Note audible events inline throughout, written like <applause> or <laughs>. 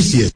la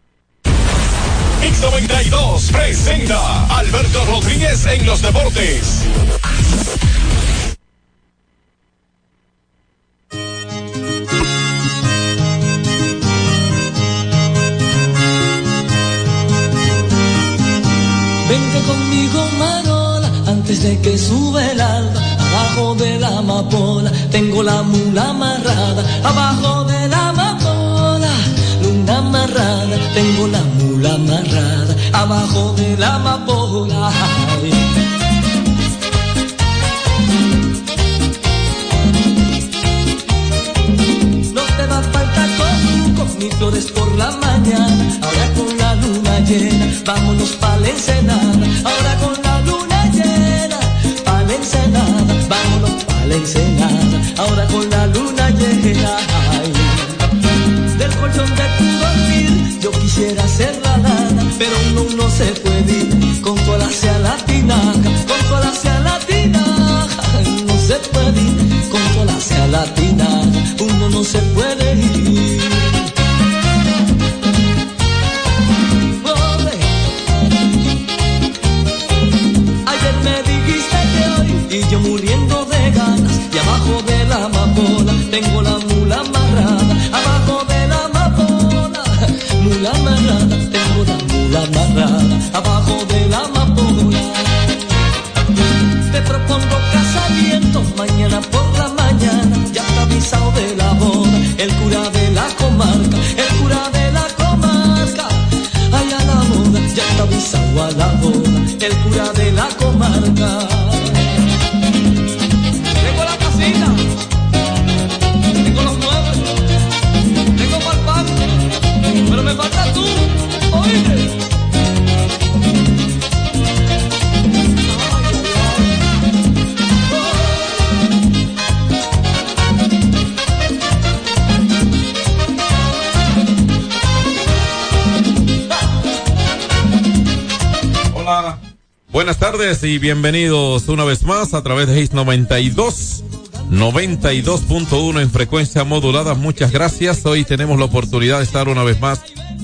y bienvenidos una vez más a través de Hits 92, 92.1 en frecuencia modulada. Muchas gracias. Hoy tenemos la oportunidad de estar una vez más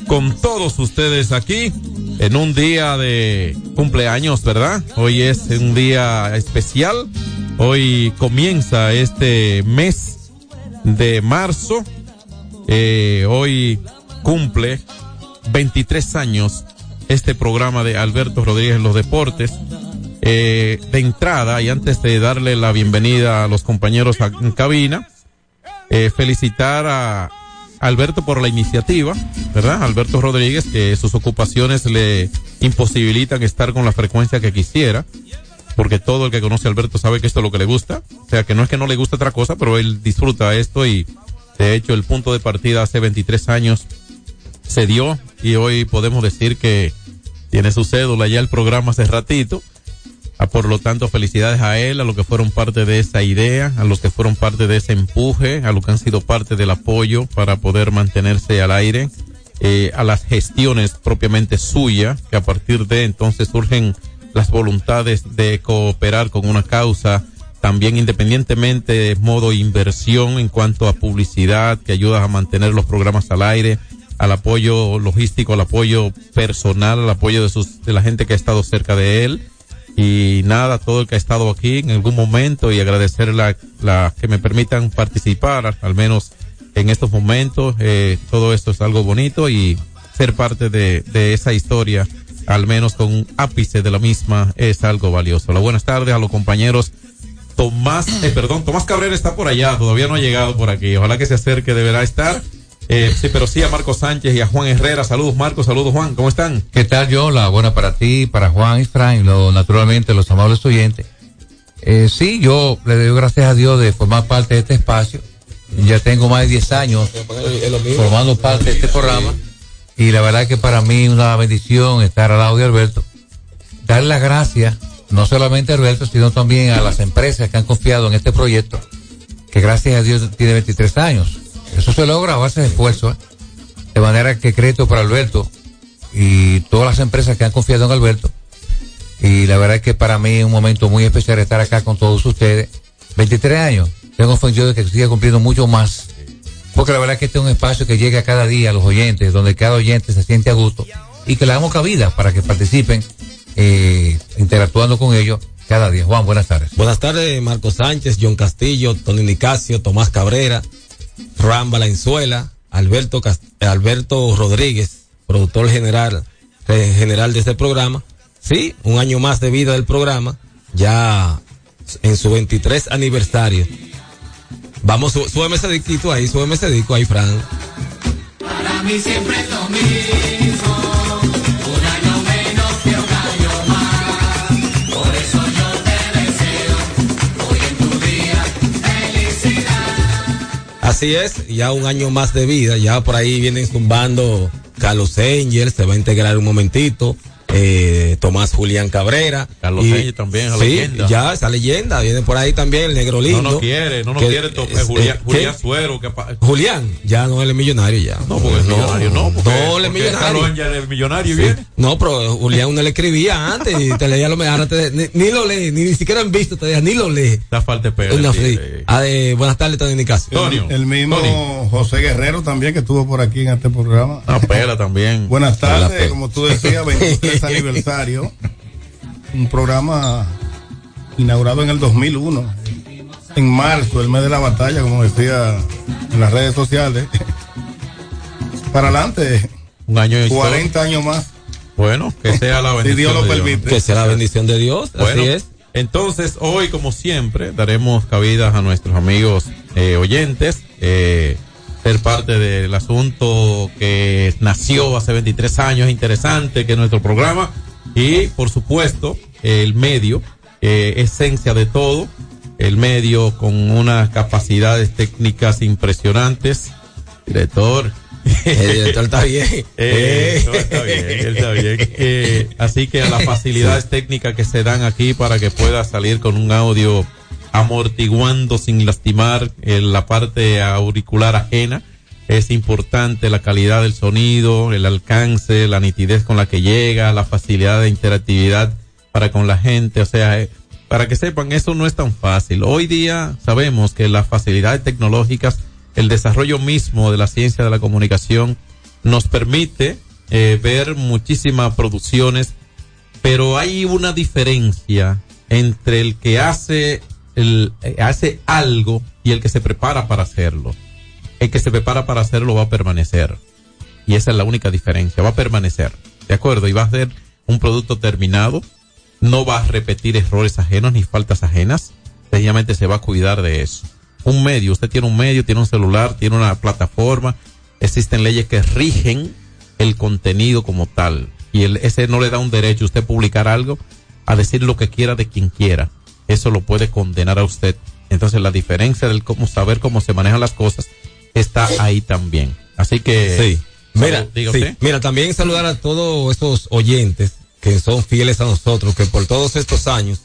con todos ustedes aquí en un día de cumpleaños, ¿verdad? Hoy es un día especial. Hoy comienza este mes de marzo. Eh, hoy cumple 23 años este programa de Alberto Rodríguez en los deportes. Eh, de entrada y antes de darle la bienvenida a los compañeros en cabina, eh, felicitar a Alberto por la iniciativa, ¿verdad? Alberto Rodríguez, que sus ocupaciones le imposibilitan estar con la frecuencia que quisiera, porque todo el que conoce a Alberto sabe que esto es lo que le gusta, o sea que no es que no le gusta otra cosa, pero él disfruta esto y de hecho el punto de partida hace 23 años se dio y hoy podemos decir que tiene su cédula ya el programa hace ratito. Ah, por lo tanto, felicidades a él, a los que fueron parte de esa idea, a los que fueron parte de ese empuje, a los que han sido parte del apoyo para poder mantenerse al aire, eh, a las gestiones propiamente suyas, que a partir de entonces surgen las voluntades de cooperar con una causa, también independientemente de modo inversión en cuanto a publicidad, que ayuda a mantener los programas al aire, al apoyo logístico, al apoyo personal, al apoyo de sus, de la gente que ha estado cerca de él. Y nada, todo el que ha estado aquí en algún momento y agradecer la, la que me permitan participar, al menos en estos momentos. Eh, todo esto es algo bonito y ser parte de, de esa historia, al menos con un ápice de la misma, es algo valioso. La buenas tardes a los compañeros. Tomás, eh, perdón, Tomás Cabrera está por allá, todavía no ha llegado por aquí. Ojalá que se acerque, deberá estar. Eh, sí, pero sí a Marco Sánchez y a Juan Herrera. Saludos, Marco. Saludos, Juan. ¿Cómo están? ¿Qué tal, Yola? Buena para ti, para Juan y Frank, lo, naturalmente los amables oyentes. Eh, sí, yo le doy gracias a Dios de formar parte de este espacio. Ya tengo más de 10 años formando parte de este programa. Y la verdad que para mí una bendición estar al lado de Alberto. Darle las gracias, no solamente a Alberto, sino también a las empresas que han confiado en este proyecto, que gracias a Dios tiene 23 años. Eso se logra a base de esfuerzo. ¿eh? De manera que crédito para Alberto y todas las empresas que han confiado en Alberto. Y la verdad es que para mí es un momento muy especial estar acá con todos ustedes. 23 años. Tengo ofensivo de que siga cumpliendo mucho más. porque la verdad es que este es un espacio que llega cada día a los oyentes, donde cada oyente se siente a gusto y que le damos cabida para que participen eh, interactuando con ellos cada día. Juan, buenas tardes. Buenas tardes, Marco Sánchez, John Castillo, Tony Nicasio, Tomás Cabrera, Ram Valenzuela, Alberto, Alberto Rodríguez, productor general, eh, general de este programa. Sí, un año más de vida del programa, ya en su 23 aniversario. Vamos, súbeme ese disquito ahí, súbeme ese disco ahí, Fran. Para mí siempre es lo mismo. Así es, ya un año más de vida. Ya por ahí vienen zumbando Carlos Angel, se va a integrar un momentito eh, Tomás Julián Cabrera. Carlos y, también, esa sí, leyenda. ya, esa leyenda, viene por ahí también el negro lindo. No nos quiere, no nos quiere eh, Julián, Julián Suero. Que, Julián, ya no es millonario ya. No, porque es millonario, no. Porque, no, él es millonario. Carlos es millonario sí. viene. No, pero Julián uno le escribía antes y te leía lo mejor, ni, ni, lo lee, ni, ni siquiera han visto, te ni lo lee. Da falta de pelo. Ah, de, buenas tardes, Tony Nicasio. Tonio. El mismo Tony. José Guerrero también que estuvo por aquí en este programa. Una pela también. Buenas tardes, como tú decías, 23 <laughs> aniversario un programa inaugurado en el 2001, en marzo, el mes de la batalla, como decía en las redes sociales. <laughs> Para adelante, un año 40 años más. Bueno, que sea la bendición. <laughs> si Dios lo permite. Que sea la bendición de Dios. Bueno, así es. Entonces, hoy, como siempre, daremos cabidas a nuestros amigos eh, oyentes. Eh, ser parte del asunto que nació hace 23 años, interesante, que es nuestro programa. Y por supuesto, el medio, eh, esencia de todo, el medio con unas capacidades técnicas impresionantes. Director. El director está bien. <laughs> Eh, está bien, está bien. Eh, así que a las <laughs> facilidades técnicas que se dan aquí para que pueda salir con un audio amortiguando sin lastimar la parte auricular ajena es importante la calidad del sonido, el alcance, la nitidez con la que llega, la facilidad de interactividad para con la gente, o sea, eh, para que sepan, eso no es tan fácil. Hoy día sabemos que las facilidades tecnológicas, el desarrollo mismo de la ciencia de la comunicación nos permite eh, ver muchísimas producciones, pero hay una diferencia entre el que hace el, eh, hace algo y el que se prepara para hacerlo el que se prepara para hacerlo va a permanecer. Y esa es la única diferencia, va a permanecer. ¿De acuerdo? Y va a ser un producto terminado, no va a repetir errores ajenos ni faltas ajenas, sencillamente se va a cuidar de eso. Un medio, usted tiene un medio, tiene un celular, tiene una plataforma, existen leyes que rigen el contenido como tal. Y el, ese no le da un derecho a usted publicar algo, a decir lo que quiera de quien quiera. Eso lo puede condenar a usted. Entonces la diferencia del cómo saber cómo se manejan las cosas está ahí también. Así que. Sí. Mira, mira, también saludar a todos esos oyentes que son fieles a nosotros, que por todos estos años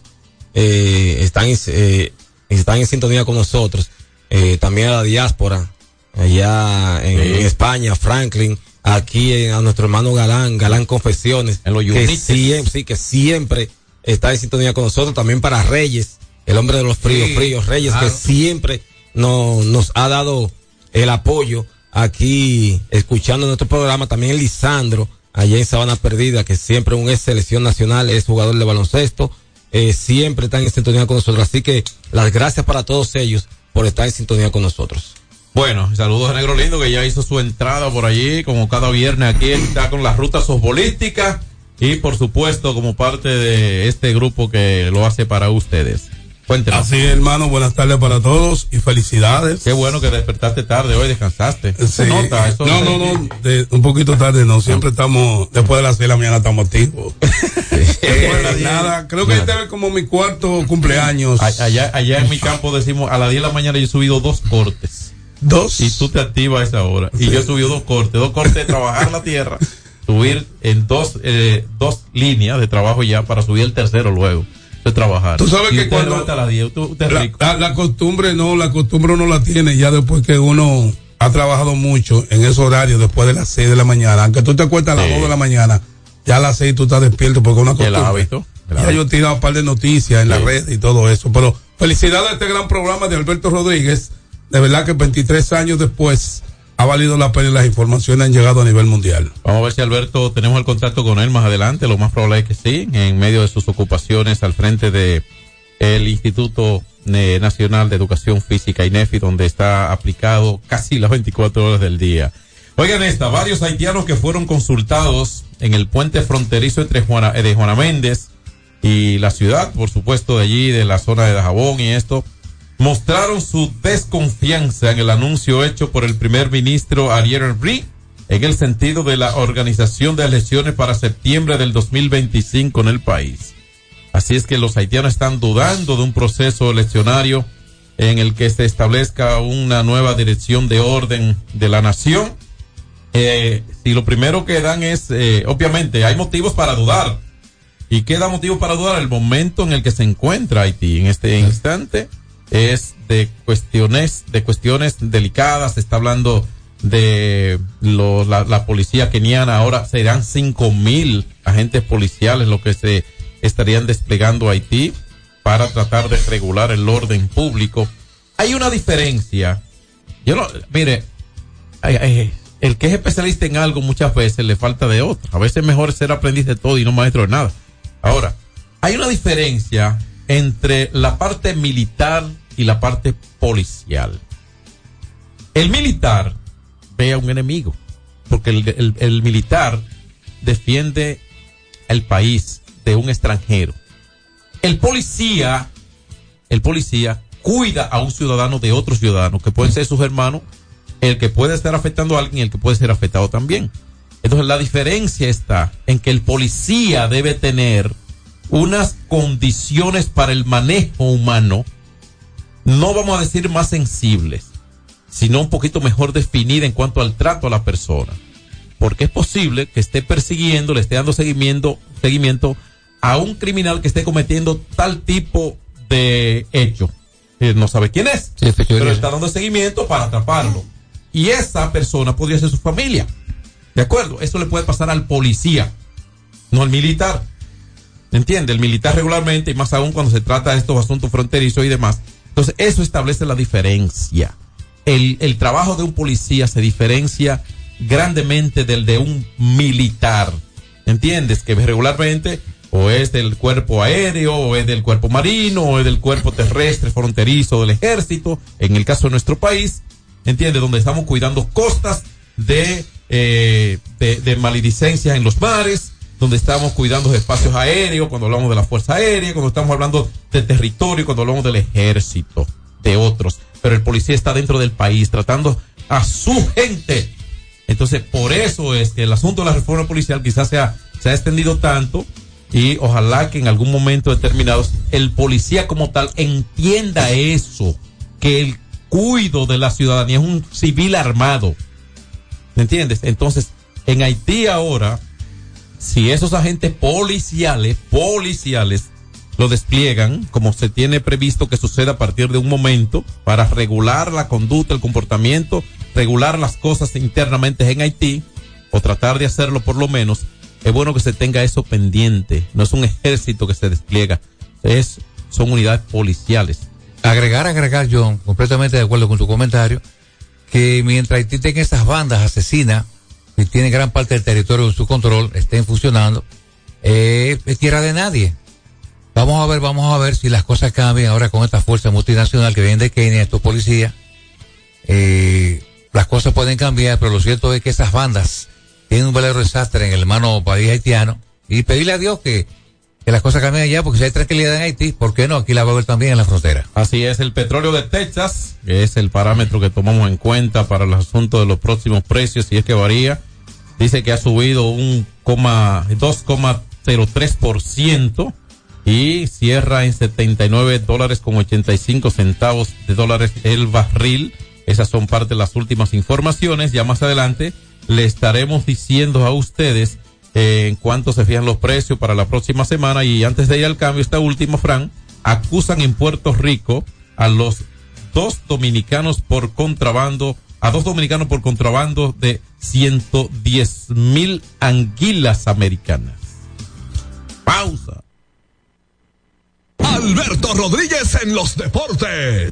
eh, están, eh, están en sintonía con nosotros. Eh, también a la diáspora, allá en, España, Franklin, aquí a nuestro hermano Galán, Galán Confesiones, en los que siempre, sí, que siempre está en sintonía con nosotros. También para Reyes, el hombre de los fríos, fríos, Reyes, que siempre no, nos ha dado el apoyo aquí escuchando nuestro programa. También Lisandro, allá en Sabana Perdida, que siempre un ex selección nacional, es jugador de baloncesto, eh, siempre están en sintonía con nosotros. Así que las gracias para todos ellos por estar en sintonía con nosotros. Bueno, saludos a Negro Lindo que ya hizo su entrada por allí, como cada viernes aquí está con las rutas futbolísticas y por supuesto como parte de este grupo que lo hace para ustedes. Cuéntenos. Así, hermano, buenas tardes para todos y felicidades. Qué bueno que despertaste tarde hoy, descansaste. Sí. no, no, no, un poquito tarde no, siempre estamos, después de las seis de la mañana estamos activos. <laughs> Eh, nada, creo que este es como mi cuarto cumpleaños. Allá, allá en mi campo decimos, a las 10 de la mañana yo he subido dos cortes. Dos. Y tú te activas a esa hora. Y yo he subido dos cortes, dos cortes de trabajar la tierra, <laughs> subir en dos, eh, dos líneas de trabajo ya para subir el tercero luego de trabajar. Tú sabes que cuando la, la, costumbre no, la costumbre uno la tiene ya después que uno ha trabajado mucho en ese horario después de las 6 de la mañana. Aunque tú te acuestas a las 2 de la mañana, ya a las 6 tú estás despierto porque una costumbre. El hábito. ya yo he tirado un par de noticias en la red y todo eso. Pero felicidades a este gran programa de Alberto Rodríguez de verdad que 23 años después ha valido la pena y las informaciones han llegado a nivel mundial. Vamos a ver si Alberto tenemos el contacto con él más adelante, lo más probable es que sí, en medio de sus ocupaciones al frente de el Instituto eh, Nacional de Educación Física INEFI, donde está aplicado casi las 24 horas del día. Oigan esta, varios haitianos que fueron consultados en el puente fronterizo entre Juana, eh, de Juana Méndez y la ciudad, por supuesto, de allí, de la zona de Dajabón y esto, mostraron su desconfianza en el anuncio hecho por el primer ministro Ariel Henry en el sentido de la organización de elecciones para septiembre del 2025 en el país. Así es que los haitianos están dudando de un proceso eleccionario en el que se establezca una nueva dirección de orden de la nación. Eh, si lo primero que dan es, eh, obviamente, hay motivos para dudar. ¿Y qué da motivo para dudar? El momento en el que se encuentra Haití en este instante es de cuestiones, de cuestiones delicadas. Se está hablando de la, policía keniana. Ahora serán cinco mil agentes policiales lo que se estarían desplegando a Haití para tratar de regular el orden público. Hay una diferencia. Yo no, mire, el que es especialista en algo muchas veces le falta de otro. A veces es mejor ser aprendiz de todo y no maestro de nada. Ahora, hay una diferencia entre la parte militar y la parte policial. El militar ve a un enemigo, porque el, el, militar defiende el país de un extranjero. El policía, el policía cuida a un ciudadano de otro ciudadano, que pueden ser sus hermanos, el que puede estar afectando a alguien y el que puede ser afectado también. Entonces la diferencia está en que el policía debe tener unas condiciones para el manejo humano, no vamos a decir más sensibles, sino un poquito mejor definida en cuanto al trato a la persona. Porque es posible que esté persiguiendo, le esté dando seguimiento, seguimiento a un criminal que esté cometiendo tal tipo de hecho. Eh, no sabe quién es, Sí, pero está dando seguimiento para atraparlo. Y esa persona podría ser su familia. ¿De acuerdo? Eso le puede pasar al policía, no al militar. ¿Entiende? El militar regularmente, y más aún cuando se trata de estos asuntos fronterizos y demás. Entonces, eso establece la diferencia. El, el trabajo de un policía se diferencia grandemente del de un militar. ¿Entiendes? Que regularmente o es del cuerpo aéreo, o es del cuerpo marino, o es del cuerpo terrestre fronterizo del ejército, en el caso de nuestro país, ¿entiende? Donde estamos cuidando costas de, eh, de, de maledicencias en los mares, donde estamos cuidando espacios aéreos, cuando hablamos de la Fuerza Aérea, cuando estamos hablando del territorio, cuando hablamos del ejército, de otros. Pero el policía está dentro del país, tratando a su gente. Entonces, por eso es que el asunto de la reforma policial quizás sea, se ha extendido tanto y ojalá que en algún momento determinado el policía como tal entienda eso, que el cuido de la ciudadanía es un civil armado. ¿Me entiendes? Entonces, en Haití ahora, si esos agentes policiales, policiales, lo despliegan, como se tiene previsto que suceda a partir de un momento, para regular la conducta, el comportamiento, regular las cosas internamente en Haití, o tratar de hacerlo por lo menos, es bueno que se tenga eso pendiente. No es un ejército que se despliega, es, son unidades policiales. Agregar, agregar, John, completamente de acuerdo con tu comentario, que mientras Haití tenga esas bandas asesinas, y tiene gran parte del territorio en su control, estén funcionando, eh, es tierra de nadie. Vamos a ver, vamos a ver si las cosas cambian ahora con esta fuerza multinacional que viene de Kenia, estos policías. Eh, las cosas pueden cambiar, pero lo cierto es que esas bandas tienen un verdadero desastre en el hermano país haitiano y pedirle a Dios que, que las cosas cambien allá porque si hay tranquilidad en Haití, ¿por qué no? Aquí la va a haber también en la frontera. Así es, el petróleo de Texas, que es el parámetro que tomamos en cuenta para el asunto de los próximos precios, si es que varía, dice que ha subido un 2,03% y cierra en 79 dólares con 85 centavos de dólares el barril. Esas son parte de las últimas informaciones. Ya más adelante le estaremos diciendo a ustedes en cuánto se fijan los precios para la próxima semana. Y antes de ir al cambio, esta última, Fran, acusan en Puerto Rico a los dos dominicanos por contrabando, a dos dominicanos por contrabando de 110 mil anguilas americanas. Pausa. Alberto Rodríguez en los deportes.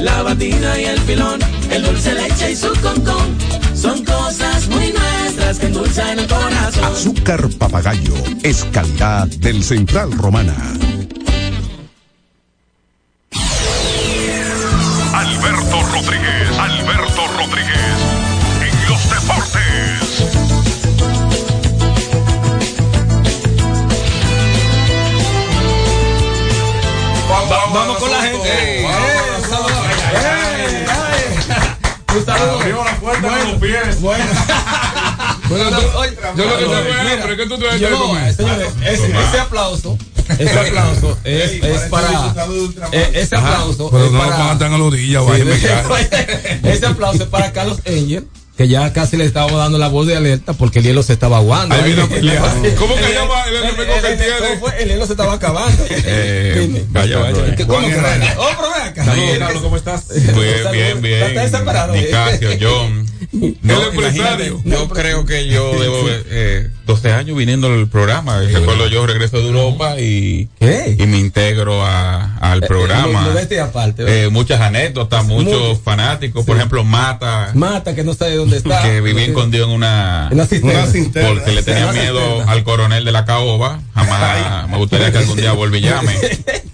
la batina y el filón, el dulce leche y su concón. Son cosas muy nuestras que endulzan el corazón. Azúcar papagayo es calidad del Central Romana. Un saludo. Abrió la puerta con los pies. Bueno. Bueno, <laughs> tú- yo lo que te voy a pero es que tú te vas a yo, comer. señores, ese, ese aplauso, ese aplauso es, es para, eh, ese aplauso Pero es no lo para, orilla, <laughs> ese aplauso es para Carlos Engel, que ya casi le estábamos dando la voz de alerta porque el hielo se estaba aguando. Ahí vino a pelear. ¿Cómo que llama el enemigo que tiene? ¿Cómo fue? El hielo se estaba acabando. <laughs> Eh, vaya, vaya. ¿Qué- ¿Cómo que vaya? Oh, pero ven acá. Saludos, Carlos, ¿cómo estás? <laughs> Bien, bien, bien. ¿Estás? Nicasio, John. <laughs> No, El empresario. Yo creo que yo debo eh, 12 años viniendo al programa. Recuerdo yo regreso de Europa y, y me integro a- al programa. Lo, lo de este aparte. ¿verdad? Eh, muchas anécdotas, muchos Muy- fanáticos. Por ejemplo, Mata, Mata que no sabe dónde está. que vivía escondido en una. En cisterna. Una cisterna. Porque le tenía miedo cisterna. al coronel de la caoba. Jamás me gustaría que algún día vuelva y llame.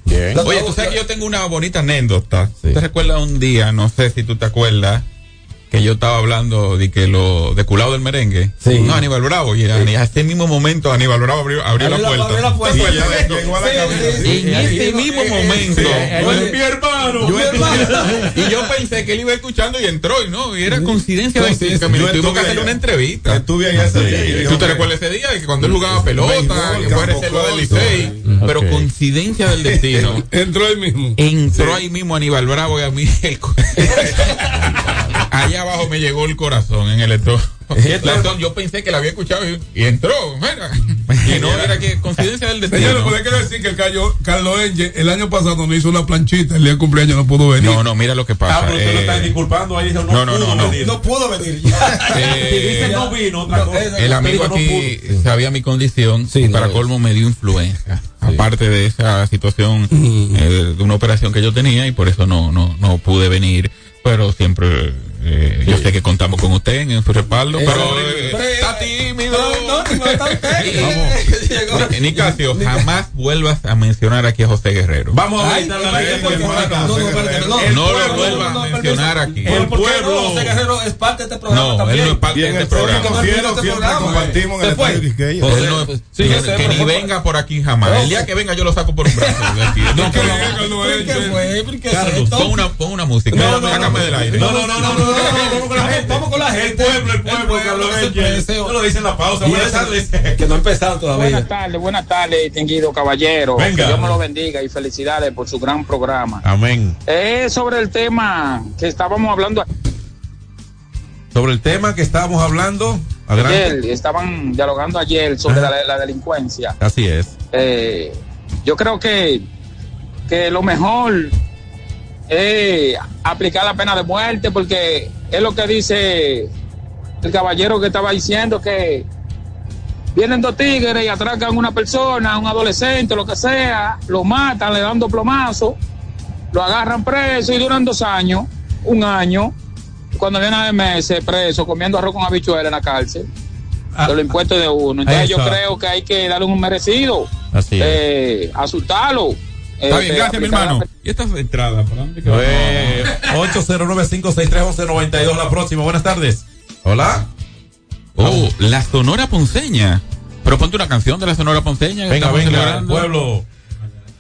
Bien. <laughs> Oye, tú sabes que yo tengo una bonita anécdota. ¿Te recuerdas un día, no sé si tú te acuerdas, que yo estaba hablando de que lo de culado del merengue? Sí. No, Aníbal Bravo. Y en ese mismo momento Aníbal Bravo abrió, abrió la puerta. abrió la Sí, a en ese mismo momento. Mi hermano. <laughs> Y yo pensé que él iba escuchando y entró y no, y era coincidencia de Coincidencia. Yo tuvimos que estuve hacer allá. una entrevista. Estuve allá ese día. ¿Tú te recuerdas ese día? Que cuando él jugaba pelota, que fue reserva del. Licey. Pero coincidencia del destino. <laughs> Entró ahí mismo. Entró ahí mismo Aníbal Bravo y a mí <laughs> allá abajo me llegó el corazón en el estómago. <laughs> Yo pensé que la había escuchado y, y entró. Mira. <laughs> Y no, era que coincidencia del Señores, destino. pues hay que decir que el Cayo- Carlos Engel el año pasado nos hizo una planchita, el día de cumpleaños no pudo venir. No, no, mira lo que pasa. Ah, pero usted lo eh, está disculpando ahí, dijo, no, no, no, pudo no, no. venir. No pudo venir. <laughs> eh, Dice no vino, otra cosa. el amigo no aquí pudo. sabía mi condición Sí, y no, para colmo me dio influenza. Aparte de esa situación eh, de una operación que yo tenía y por eso no, no, no pude venir. Pero siempre eh, yo sé que contamos con usted en su respaldo. Pero eh, está tímido. Vamos. Ni- Nicasio, jamás vuelvas a mencionar aquí a José Guerrero. Vamos a del No, no, no, no. No lo pueblo- vuelvas a mencionar aquí. El ¿Por qué no? pueblo. José Guerrero es parte de este programa No, también. él no es parte de este programa Este compartimos en el estadio no Sí, que, pero ni venga por aquí jamás. El día que venga yo lo saco por un brazo. No, que ¿Qué venga Carlos ¿Qué Engel. fue? ¿Por qué es Carlos, pon una, pon una música. No, no, Sácame no, del aire. No, no, no, no, no, no, no, vamos con la gente. Con la El pueblo, el pueblo, que lo dice en la pausa. Buenas tardes. Que no ha empezado todavía. Buenas tardes, buenas tardes, distinguido caballero. Venga. Que Dios me lo bendiga y felicidades por su gran programa. Amén. Es sobre el tema que estábamos hablando Sobre el tema que estábamos hablando. Ayer, estaban dialogando ayer sobre la, la delincuencia. Así es. Eh, yo creo que, que lo mejor es aplicar la pena de muerte porque es lo que dice el caballero que estaba diciendo que vienen dos tigres y atracan a una persona, un adolescente, lo que sea, lo matan, le dan dos plomazos, lo agarran preso y duran dos años, un año, cuando viene de meses preso, comiendo arroz con habichuela en la cárcel, de los impuestos de uno. Entonces yo creo que hay que darle un merecido, Así eh, asustarlo. Está bien, este, gracias, mi aplicar la hermano. pe- ¿Y estas entradas? ¿Para dónde que Eh, 809-563-1192 la próxima. Buenas tardes. Hola. Oh, la Sonora Ponceña. Pero ponte una canción de la Sonora Ponceña. Venga, venga, celebrando. pueblo.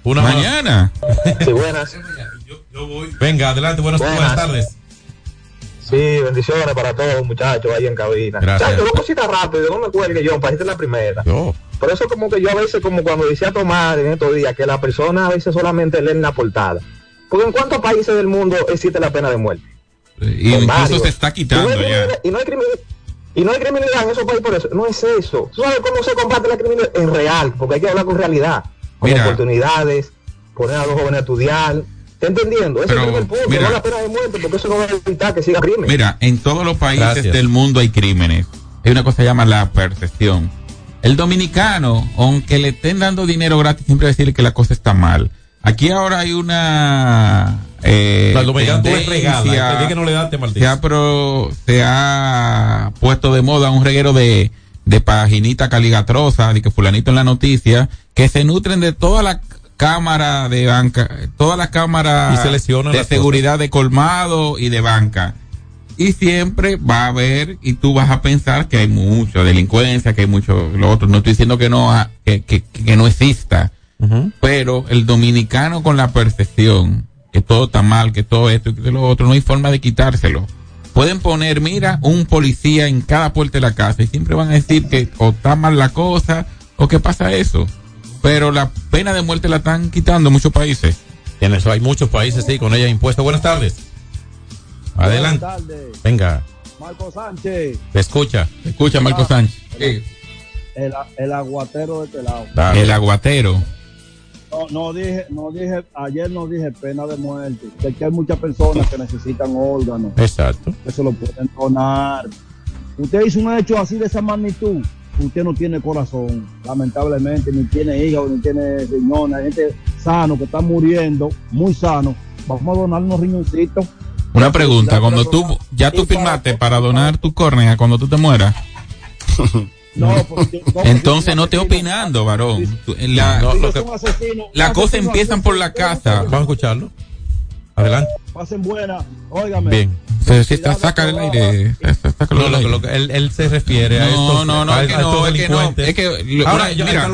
Una. Mañana. <laughs> Sí, buenas. Venga, adelante, buenas, Buenas. buenas tardes. Sí, bendiciones para todos, muchachos, ahí en cabina. Gracias. Chacho, dos cositas rápido, no me cuelgue yo, para irte la primera. Yo. Por eso como que yo a veces, como cuando decía Tomás en estos días, que la persona a veces solamente lee en la portada. Porque en cuántos países del mundo existe la pena de muerte. Y En incluso varios. se está quitando y no hay ya. criminalidad- Y no hay criminalidad. Y no hay criminalidad en esos países por eso. No es eso. ¿Tú sabes cómo se combate la criminalidad? En real, porque hay que hablar con realidad. Con Mira. oportunidades, poner a los jóvenes a estudiar. ¿Está entendiendo? Ese Pero, es el primer punto, mira. no la pena de muerte, porque eso no va a evitar que siga crimen. Mira, en todos los países Gracias. del mundo hay crímenes. Hay una cosa que se llama la percepción. El dominicano, aunque le estén dando dinero gratis, siempre va a decir que la cosa está mal. Aquí ahora hay una eh, La regalas. El día que no le das, te maldice. se ha, pro- se ha puesto de moda un reguero de, de paginita caligatrosa, de que fulanito en la noticia, que se nutren de toda la cámara de banca, todas las cámaras de seguridad de colmado y de banca. Y siempre va a haber, y tú vas a pensar que hay mucha delincuencia, que hay mucho lo otro. No estoy diciendo que no, que, que, que no exista, pero el dominicano con la percepción que todo está mal, que todo esto y que lo otro, no hay forma de quitárselo. Pueden poner, mira, un policía en cada puerta de la casa y siempre van a decir que o está mal la cosa o que pasa eso. Pero la pena de muerte la están quitando en muchos países. Tienes, hay muchos países, sí, con ella impuesta. Buenas tardes. Adelante. Tardes. Venga, Marco Sánchez, te escucha. Escucha, Marco. Sánchez. el, el aguatero de este lado. Dale. El aguatero. No, no dije, no dije, ayer no dije pena de muerte, que aquí hay muchas personas que necesitan órganos, Exacto. que se lo pueden donar. Usted hizo un hecho así de esa magnitud, usted no tiene corazón, lamentablemente, ni tiene hígado, ni tiene riñones, hay gente sano que está muriendo, muy sano. Vamos a donar unos riñoncitos. Una pregunta, cuando tú, ya tú firmaste para donar tu córnea cuando tú te mueras. <laughs> No, porque- Entonces es no asesino. opinando, varón. La, No, que- la cosa empiezan por la casa. Vamos a escucharlo. Adelante. Pasen buena, óigame. Bien. Se, se está, saca el aire. No, del lo, lo él, él se refiere a No, estos, no, no, a, es que no, es que no, es que, lo- Ahora, yo, mira,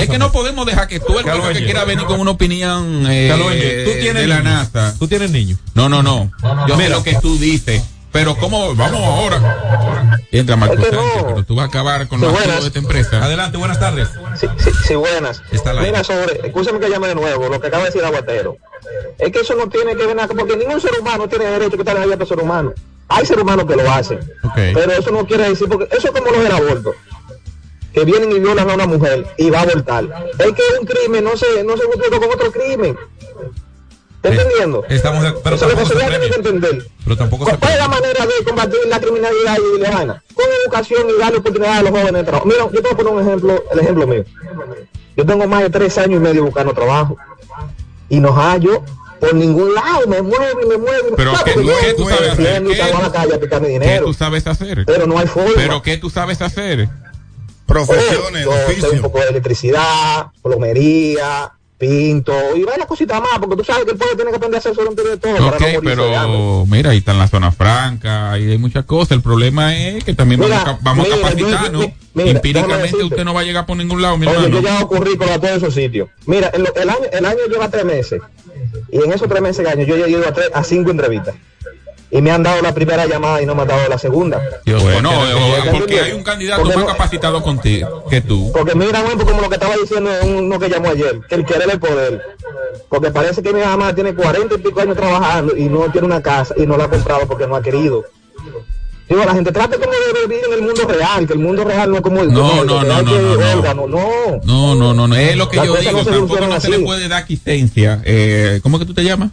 es que no podemos dejar que tú el que quiera venir con una opinión eh, tú tienes de la niños. NASA. Tú tienes niños. No, no, no. Yo sé Mira. lo que tú dices. Pero cómo, vamos ahora. Entra Marco Es que Sánchez, no. pero tú vas a acabar con Sí, los de esta empresa. Adelante, buenas tardes. Sí, sí, sí, buenas. Está. Mira, sobre, escúchame que llame de nuevo, lo que acaba de decir Aguatero. Es que eso no tiene que ver nada, porque ningún ser humano tiene derecho que ahí a otro ser humano. Hay seres humanos que lo hacen. Pero eso no quiere decir, porque eso es como lo del aborto. que vienen y violan a una mujer y va a abortar. Es que un crimen no se, no se con otro crimen. ¿Estás entendiendo? Estamos de, pero Eso tampoco se tiene que entender. Pero tampoco se ¿Cuál es la manera de combatir la criminalidad y lejana? Con educación y darle oportunidad a los jóvenes de trabajo. Mira, yo te voy a poner un ejemplo, el ejemplo mío. Yo tengo más de tres años y medio buscando trabajo. Y no hallo por ningún lado, me muevo y me muevo. Pero Claro, ¿qué, yo tú sabes hacer? ¿Qué, salgo a la calle a picar mi qué dinero. tú sabes hacer? Pero no hay forma. ¿Pero qué tú sabes hacer? Profesiones, Oh, yo sé un poco de electricidad, plomería, pinto y varias cositas más, porque tú sabes que el pueblo tiene que aprender a hacer solo un de todo. Ok, no pero mira, ahí está en la zona franca, ahí hay muchas cosas. El problema es que también Mira, vamos, a, vamos mira, a capacitarnos. mira, mira, Empíricamente usted no va a llegar por ningún lado, mi Oye, hermano. yo ya hago currículo a todos esos sitios. Mira, el, año, el año lleva tres meses. Y en esos tres meses de año yo ya he ido a, tres, a cinco entrevistas. Y me han dado la primera llamada y no me han dado la segunda. bueno, porque- eh, porque- porque hay un candidato porque más no- capacitado contigo que tú. Porque mira, bueno, como lo que estaba diciendo uno que llamó ayer, que el querer el poder. Porque parece que mi mamá tiene 40 y pico años trabajando y no tiene una casa y no la ha comprado porque no ha querido. Digo, la gente trata como de vivir en el mundo real, que el mundo real no es como el No, no, no, hay no, que no, no. no. No, no, no, no, es lo que yo digo, tampoco no se le puede dar quisencia. Eh, ¿Cómo que tú te llamas?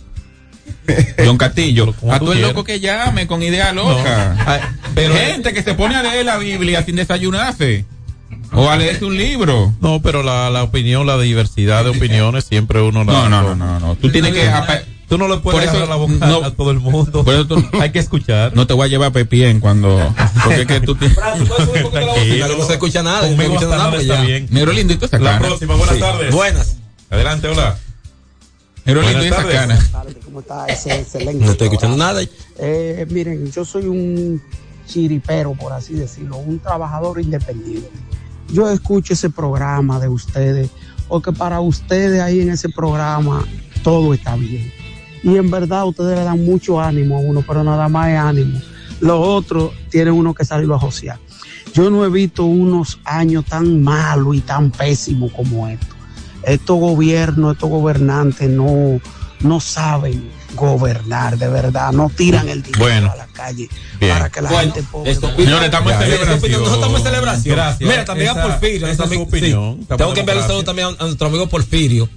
John Castillo. A tú todo el loco que llame con idea loca. pero- Gente que se pone a leer la Biblia sin desayunarse. O a leerse un libro. No, pero la, la opinión, la diversidad de opiniones, siempre uno la. No, no, no, no, no. Tú tienes que. Tú no le puedes Por eso, dejar la boca no. a todo el mundo. Por eso tú- <laughs> Hay que escuchar. No te voy a llevar a Pepien cuando. Porque es que tú tienes. No se escucha nada. No se Conmigo escucha nada porque está bien. Negro lindo y tú esa La próxima, buenas Sí. tardes. Buenas. Adelante, hola. Negro lindo y Buenas esa tardes. cana. ¿Cómo está ese excelente? No estoy escuchando nada. Eh, miren, yo soy un chiripero, por así decirlo, un trabajador independiente. Yo escucho ese programa de ustedes, porque para ustedes ahí en ese programa todo está bien. Y en verdad ustedes le dan mucho ánimo a uno, pero nada más es ánimo. Los otros tienen uno que salirlo a josear. Yo no he visto unos años tan malos y tan pésimos como estos. Estos gobiernos, estos gobernantes no, no saben gobernar de verdad, no tiran el dinero Bueno. a la calle Bien. para que la Bueno, gente pobre. Señores, estamos en celebración. Nosotros estamos en celebración. Gracias. Mira, también Esa- a Porfirio. esa es su opinión. sí. Tengo en que enviarle un saludo también a, a nuestro amigo Porfirio.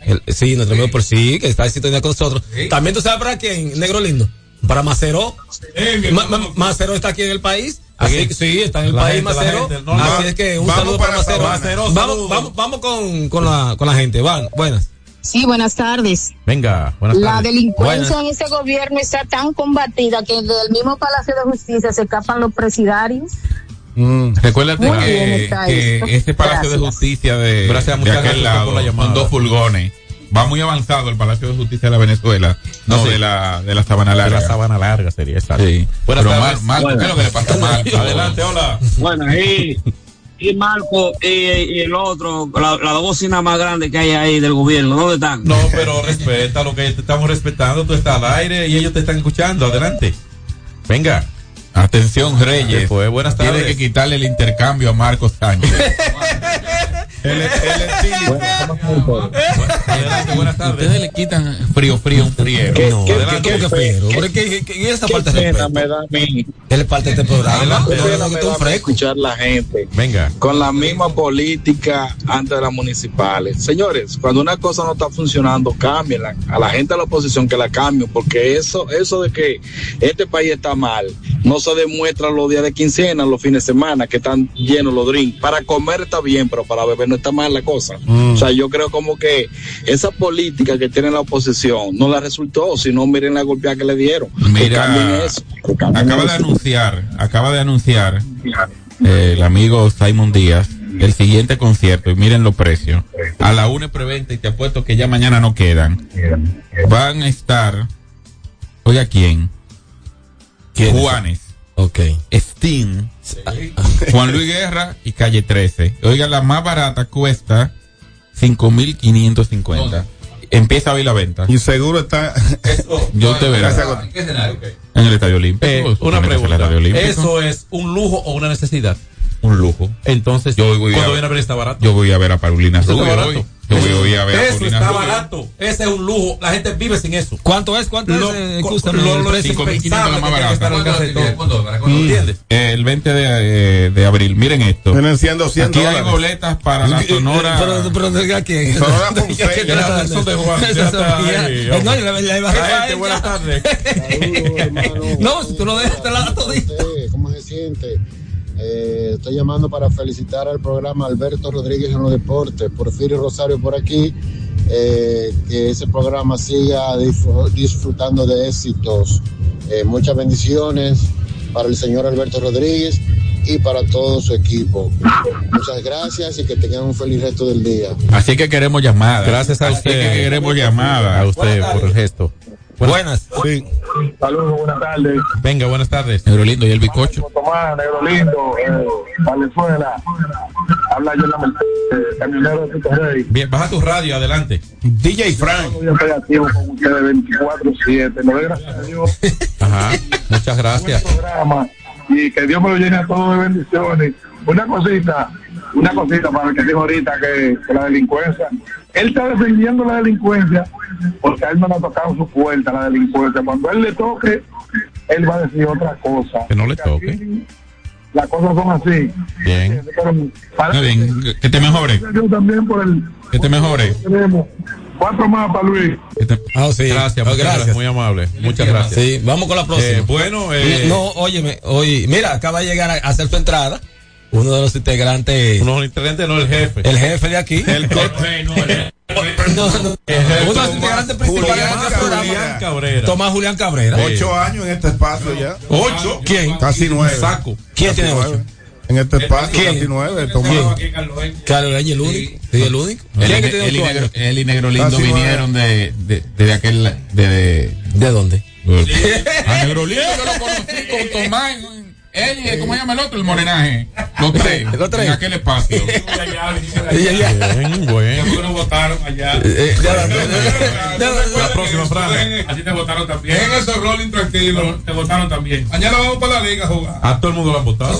El- sí, nuestro amigo Porfirio, que está en sintonía con nosotros. También tú sabes para quién, Negro Lindo. Para Macero. Ma- ma- Macero está aquí en el país. Así que sí, está en el La país gente, Macero. gente, no, Así es que un Vamos saludo para Macero. Macero, Vamos, vamos, vamos con, con, la, con la gente. Van, buenas. Sí, buenas tardes. Venga, buenas La tardes. delincuencia Buenas. en ese gobierno está tan combatida que del mismo Palacio de Justicia se escapan los presidarios. Recuérdate Muy bien que, que este Palacio de. Justicia de, Gracias, de aquel lado la dos furgones. Va muy avanzado el Palacio de Justicia de la Venezuela, no, sí. de la de la Sabana De Larga. la sabana larga sería exacto. Sí. Pero tardes. Mar- Marco, ¿qué es lo que le pasa a Marco? Adelante, hola. Bueno, y, y Marco y, y el otro, la, las dos bocinas más grandes que hay ahí del gobierno, ¿dónde están? No, pero respeta lo que te estamos respetando. Tú estás al aire y ellos te están escuchando. Adelante. Venga. Atención, Reyes. Después, buenas Tiene tardes. que quitarle el intercambio a Marcos Sánchez. <laughs> El, el <laughs> estilo. Adelante, buenas tardes. Ustedes le quitan frío, frío, frío. No, qué- adelante, qué- ¿cómo que qué- fiero? qué- Pero ¿qué- qué- qué- esa Qué parte de pena me da a mí, ¿Qué le parte de este programa? Adelante, no, me da escuchar la gente Venga. con la misma política antes de las municipales. Señores, cuando una cosa no está funcionando, cámbienla. A la gente de la oposición que la cambien, porque eso, eso de que este país está mal, no se demuestra los días de quincena, los fines de semana, que están llenos los drinks. Para comer está bien, pero para beber no está mal la cosa. O sea, yo creo como que esa política que tiene la oposición no la resultó, sino miren la golpeada que le dieron. Mira, eso, acaba de anunciar, acaba de anunciar eh, el amigo Simon Díaz el siguiente concierto y miren los precios. A la una preventa y te apuesto que ya mañana no quedan. Van a estar, oiga quién, ¿Quién es? Juanes, Ok. Steam, Juan Luis Guerra y Calle 13. Oiga, la más barata cuesta 5.550. Empieza hoy la venta. Y seguro está. <laughs> Yo te veré. Gracias, Got- En el Estadio Olímpico. Eh, una pregunta. Estadio Olímpico. ¿Eso es un lujo o una necesidad? Un lujo. Entonces, Yo voy a- cuando viene a ver está barato. Yo voy a ver a Paulina Eso está Rubio barato. hoy. Yo Yo voy a ver a Eso Paulina está Rubio. barato. Ese es un lujo. La gente vive sin eso. ¿Cuánto es? ¿Cuánto Lo- es? eh, co- escúchame, lo- el lo precio? 5.500 la más barata. ¿Cuánto Mm. ¿Entiendes? Eh, El 20 de, eh, de abril. Miren esto. Vienen siendo 100 Aquí hay dólares. boletas para la <laughs> Sonora. Pero, pero, ¿de quién? Sonora ¿De Ponceña. trata de? Juan, son- eh, No, iba a La buenas tardes. <laughs> No, si tú lo dejas, te la todita. ¿Cómo se siente? Eh, estoy llamando para felicitar al programa Alberto Rodríguez en los deportes, Porfirio Rosario por aquí, eh, que ese programa siga disfr- disfrutando de éxitos. Eh, muchas bendiciones para el señor Alberto Rodríguez y para todo su equipo. Muchas gracias y que tengan un feliz resto del día. Así que queremos llamadas. Gracias a Así usted. que queremos llamadas. A usted por el gesto. Buenas. Sí. Saludos, buenas tardes. Venga, buenas tardes. Negro lindo y el bicocho. Tomás, Negro Lindo, eh, Valenzuela. Habla yo en la Mercedes, camionero de Tito Rey. Bien, baja tu radio, adelante. DJ Frank. Yo estoy activo con ustedes 24-7. Le doy gracias a Dios Ajá. Muchas gracias. programa y que Dios me lo llene a todos de bendiciones. Una cosita, una cosita para el que dijo ahorita que, que la delincuencia. Él está defendiendo la delincuencia porque a él no le ha tocado su puerta la delincuencia. Cuando él le toque, él va a decir otra cosa. Que no le toque. aquí Las cosas son así. Bien. Pero. Que te mejore. Yo también por el Que te mejore. tenemos cuatro más para Luis. Ah, sí. Gracias, muchas gracias. Muy amable. Muchas gracias. Sí, vamos con la próxima. Eh, bueno, eh, no, óyeme, oye, mira, acaba de llegar a hacer su entrada uno de los integrantes, unos integrantes no el jefe. el jefe de aquí. El <laughs> No, no, uno de los integrantes principales de Julián este programa. Cabrera. Cabrera. Tomás Julián Cabrera. Ocho años en este espacio ya. Ocho. ¿Quién? Casi nueve. Saco. ¿Quién Casi tiene nueve. ocho? En este espacio, ¿Quién? casi nueve. Tomás. Carlos Ángel, el único. Sí, el único. Él, ¿Quién que negro lindo Casi nueve. vinieron de, de, de aquel. De, de, ¿De dónde? <laughs> a negro lindo yo lo conocí con Tomás. Él y, ¿cómo se llama el otro? El morenaje. Los <laughs> tres. Los tres. En aquel espacio. <laughs> Ya, ya. Bien, bueno. Eh, ya, ya, ya, ya. La próxima frase. Así te votaron también. En esos rolling tranquilo. Te votaron también. Mañana vamos para la liga a jugar. A todo el mundo lo han votado.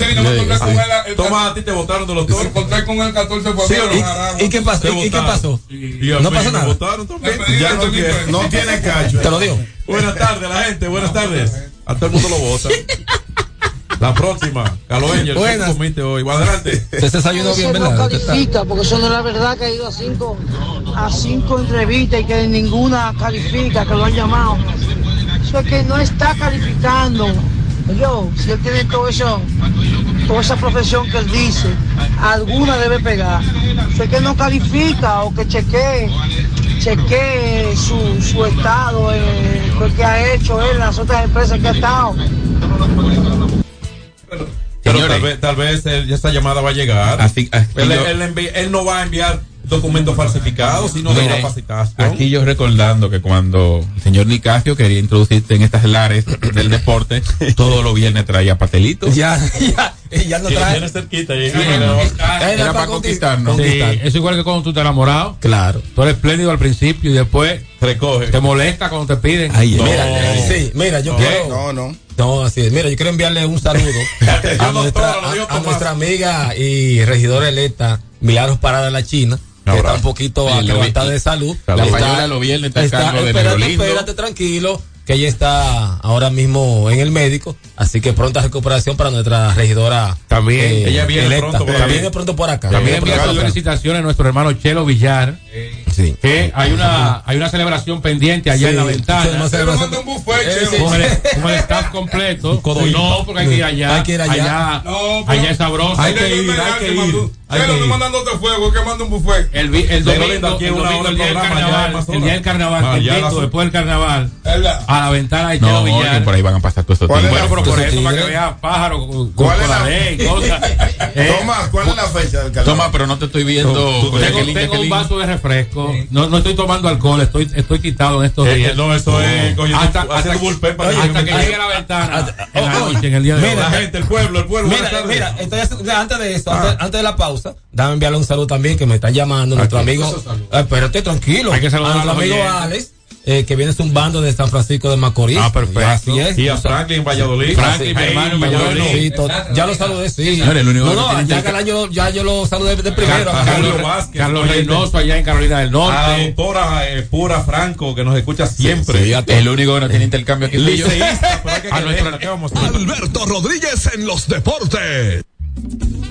Toma, a ti te votaron de los toros. encontré con el 14 de ¿Sí o no? febrero. ¿Y, qué pasó? ¿Y, qué votaron. pasó? No pasó nada. votaron también. Ya no tiene <laughs> cacho. Te lo digo. Buenas tardes, la gente. Buenas tardes. A todo el mundo lo vota. La próxima. Carlos Angel. ¿Qué comiste hoy? Adelante. Se desayunó bien, Eso no califica, porque eso no es la verdad que ha ido a cinco, a cinco entrevistas y que ninguna califica, que lo han llamado. Eso es que no está calificando. Yo, si él tiene todo eso, toda esa profesión que él dice, alguna debe pegar. Eso es que no califica o que chequee, chequee su, su estado, eh, lo que ha hecho él, las otras empresas que ha estado. Pero Señores. tal vez, tal vez esa llamada va a llegar. Así, así él, yo- él envi- él no va a enviar documentos falsificados, sino de capacitación. Aquí yo recordando que cuando el señor Nicasio quería introducirte en estas lares del deporte, <laughs> todos los viernes traía patelitos. Ya, ya, <laughs> ya no trae. viene cerquita. y- Era para conquistarnos. Sí, es igual que cuando tú te enamorado. Claro. Tú eres espléndido al principio y después Recoge. te molesta cuando te piden. Ay, No. mira, sí, mira, yo No, quiero. No, no. No, así es. Mira, yo quiero enviarle un saludo <laughs> a, nuestra, a- a nuestra amiga y regidora electa Milagros Parada de la China, que está un poquito Sí, vi- levantada de salud. La Está- española los viernes está a está- cargo de espérate, Negro Lindo. espérate, tranquilo, que ella está ahora mismo en el médico, así que pronta recuperación para nuestra regidora. También. Ella viene electa. pronto por También pronto por acá. También enviar acá. felicitaciones a nuestro hermano Chelo Villar, Sí. que hay una, hay una celebración pendiente allá Sí, en la ventana. celebración- manda un buffet, Eh, Chelo. sí, Con el, con el staff completo. No, porque hay que ir allá. Hay que ir allá. No, pero- allá es sabroso. Hay que ir, hay que que ir, que no mandándote fuego, que manda un buffet. El, el Pero domingo, aquí el, domingo, el día del carnaval, el día del carnaval, Ah, ya tempranito, las- después del carnaval, a la ventana de No, Chelo que Villar. por ahí van a pasar todos esos ¿Cuál es tigres. la- Bueno, pero por eso, para que tigre. vea pájaros ¿Cuál es la la- ley cosas. <laughs> Eh, Tomás, ¿cuál es la fecha del carnaval? Toma, pero no te estoy viendo. tengo, Jacqueline, tengo un vaso de refresco. No, no estoy tomando alcohol, estoy, estoy quitado en estos Eh, días. no, eso es. Coño, Hasta- hasta- que llegue a la ventana en la noche, en el día de mira, hoy. La gente, el pueblo, el pueblo. Mira, mira, estoy haciendo- antes de eso, antes, antes de la pausa, dame enviarle un saludo también que me están llamando nuestro amigo. Eh, espérate, tranquilo. Hay que saludar a nuestro a los amigo oyentes. Alex, eh, que viene zumbando de San Francisco de Macorís. Ah, perfecto. Así es. Y a Franklin en Valladolid. Franklin, mi hermano en Valladolid. Sí, ya lo saludé, sí. Señor, el único no, que no, tiene ya, que- año- ya yo lo saludé de primero. Carlos Vázquez. Carlos Reynoso allá en Carolina del Norte. A la doctora eh, Pura Franco, que nos escucha siempre. El único que no tiene intercambio aquí. Liceísta, pero hay que <laughs> A nuestro-. Alberto Rodríguez en los deportes.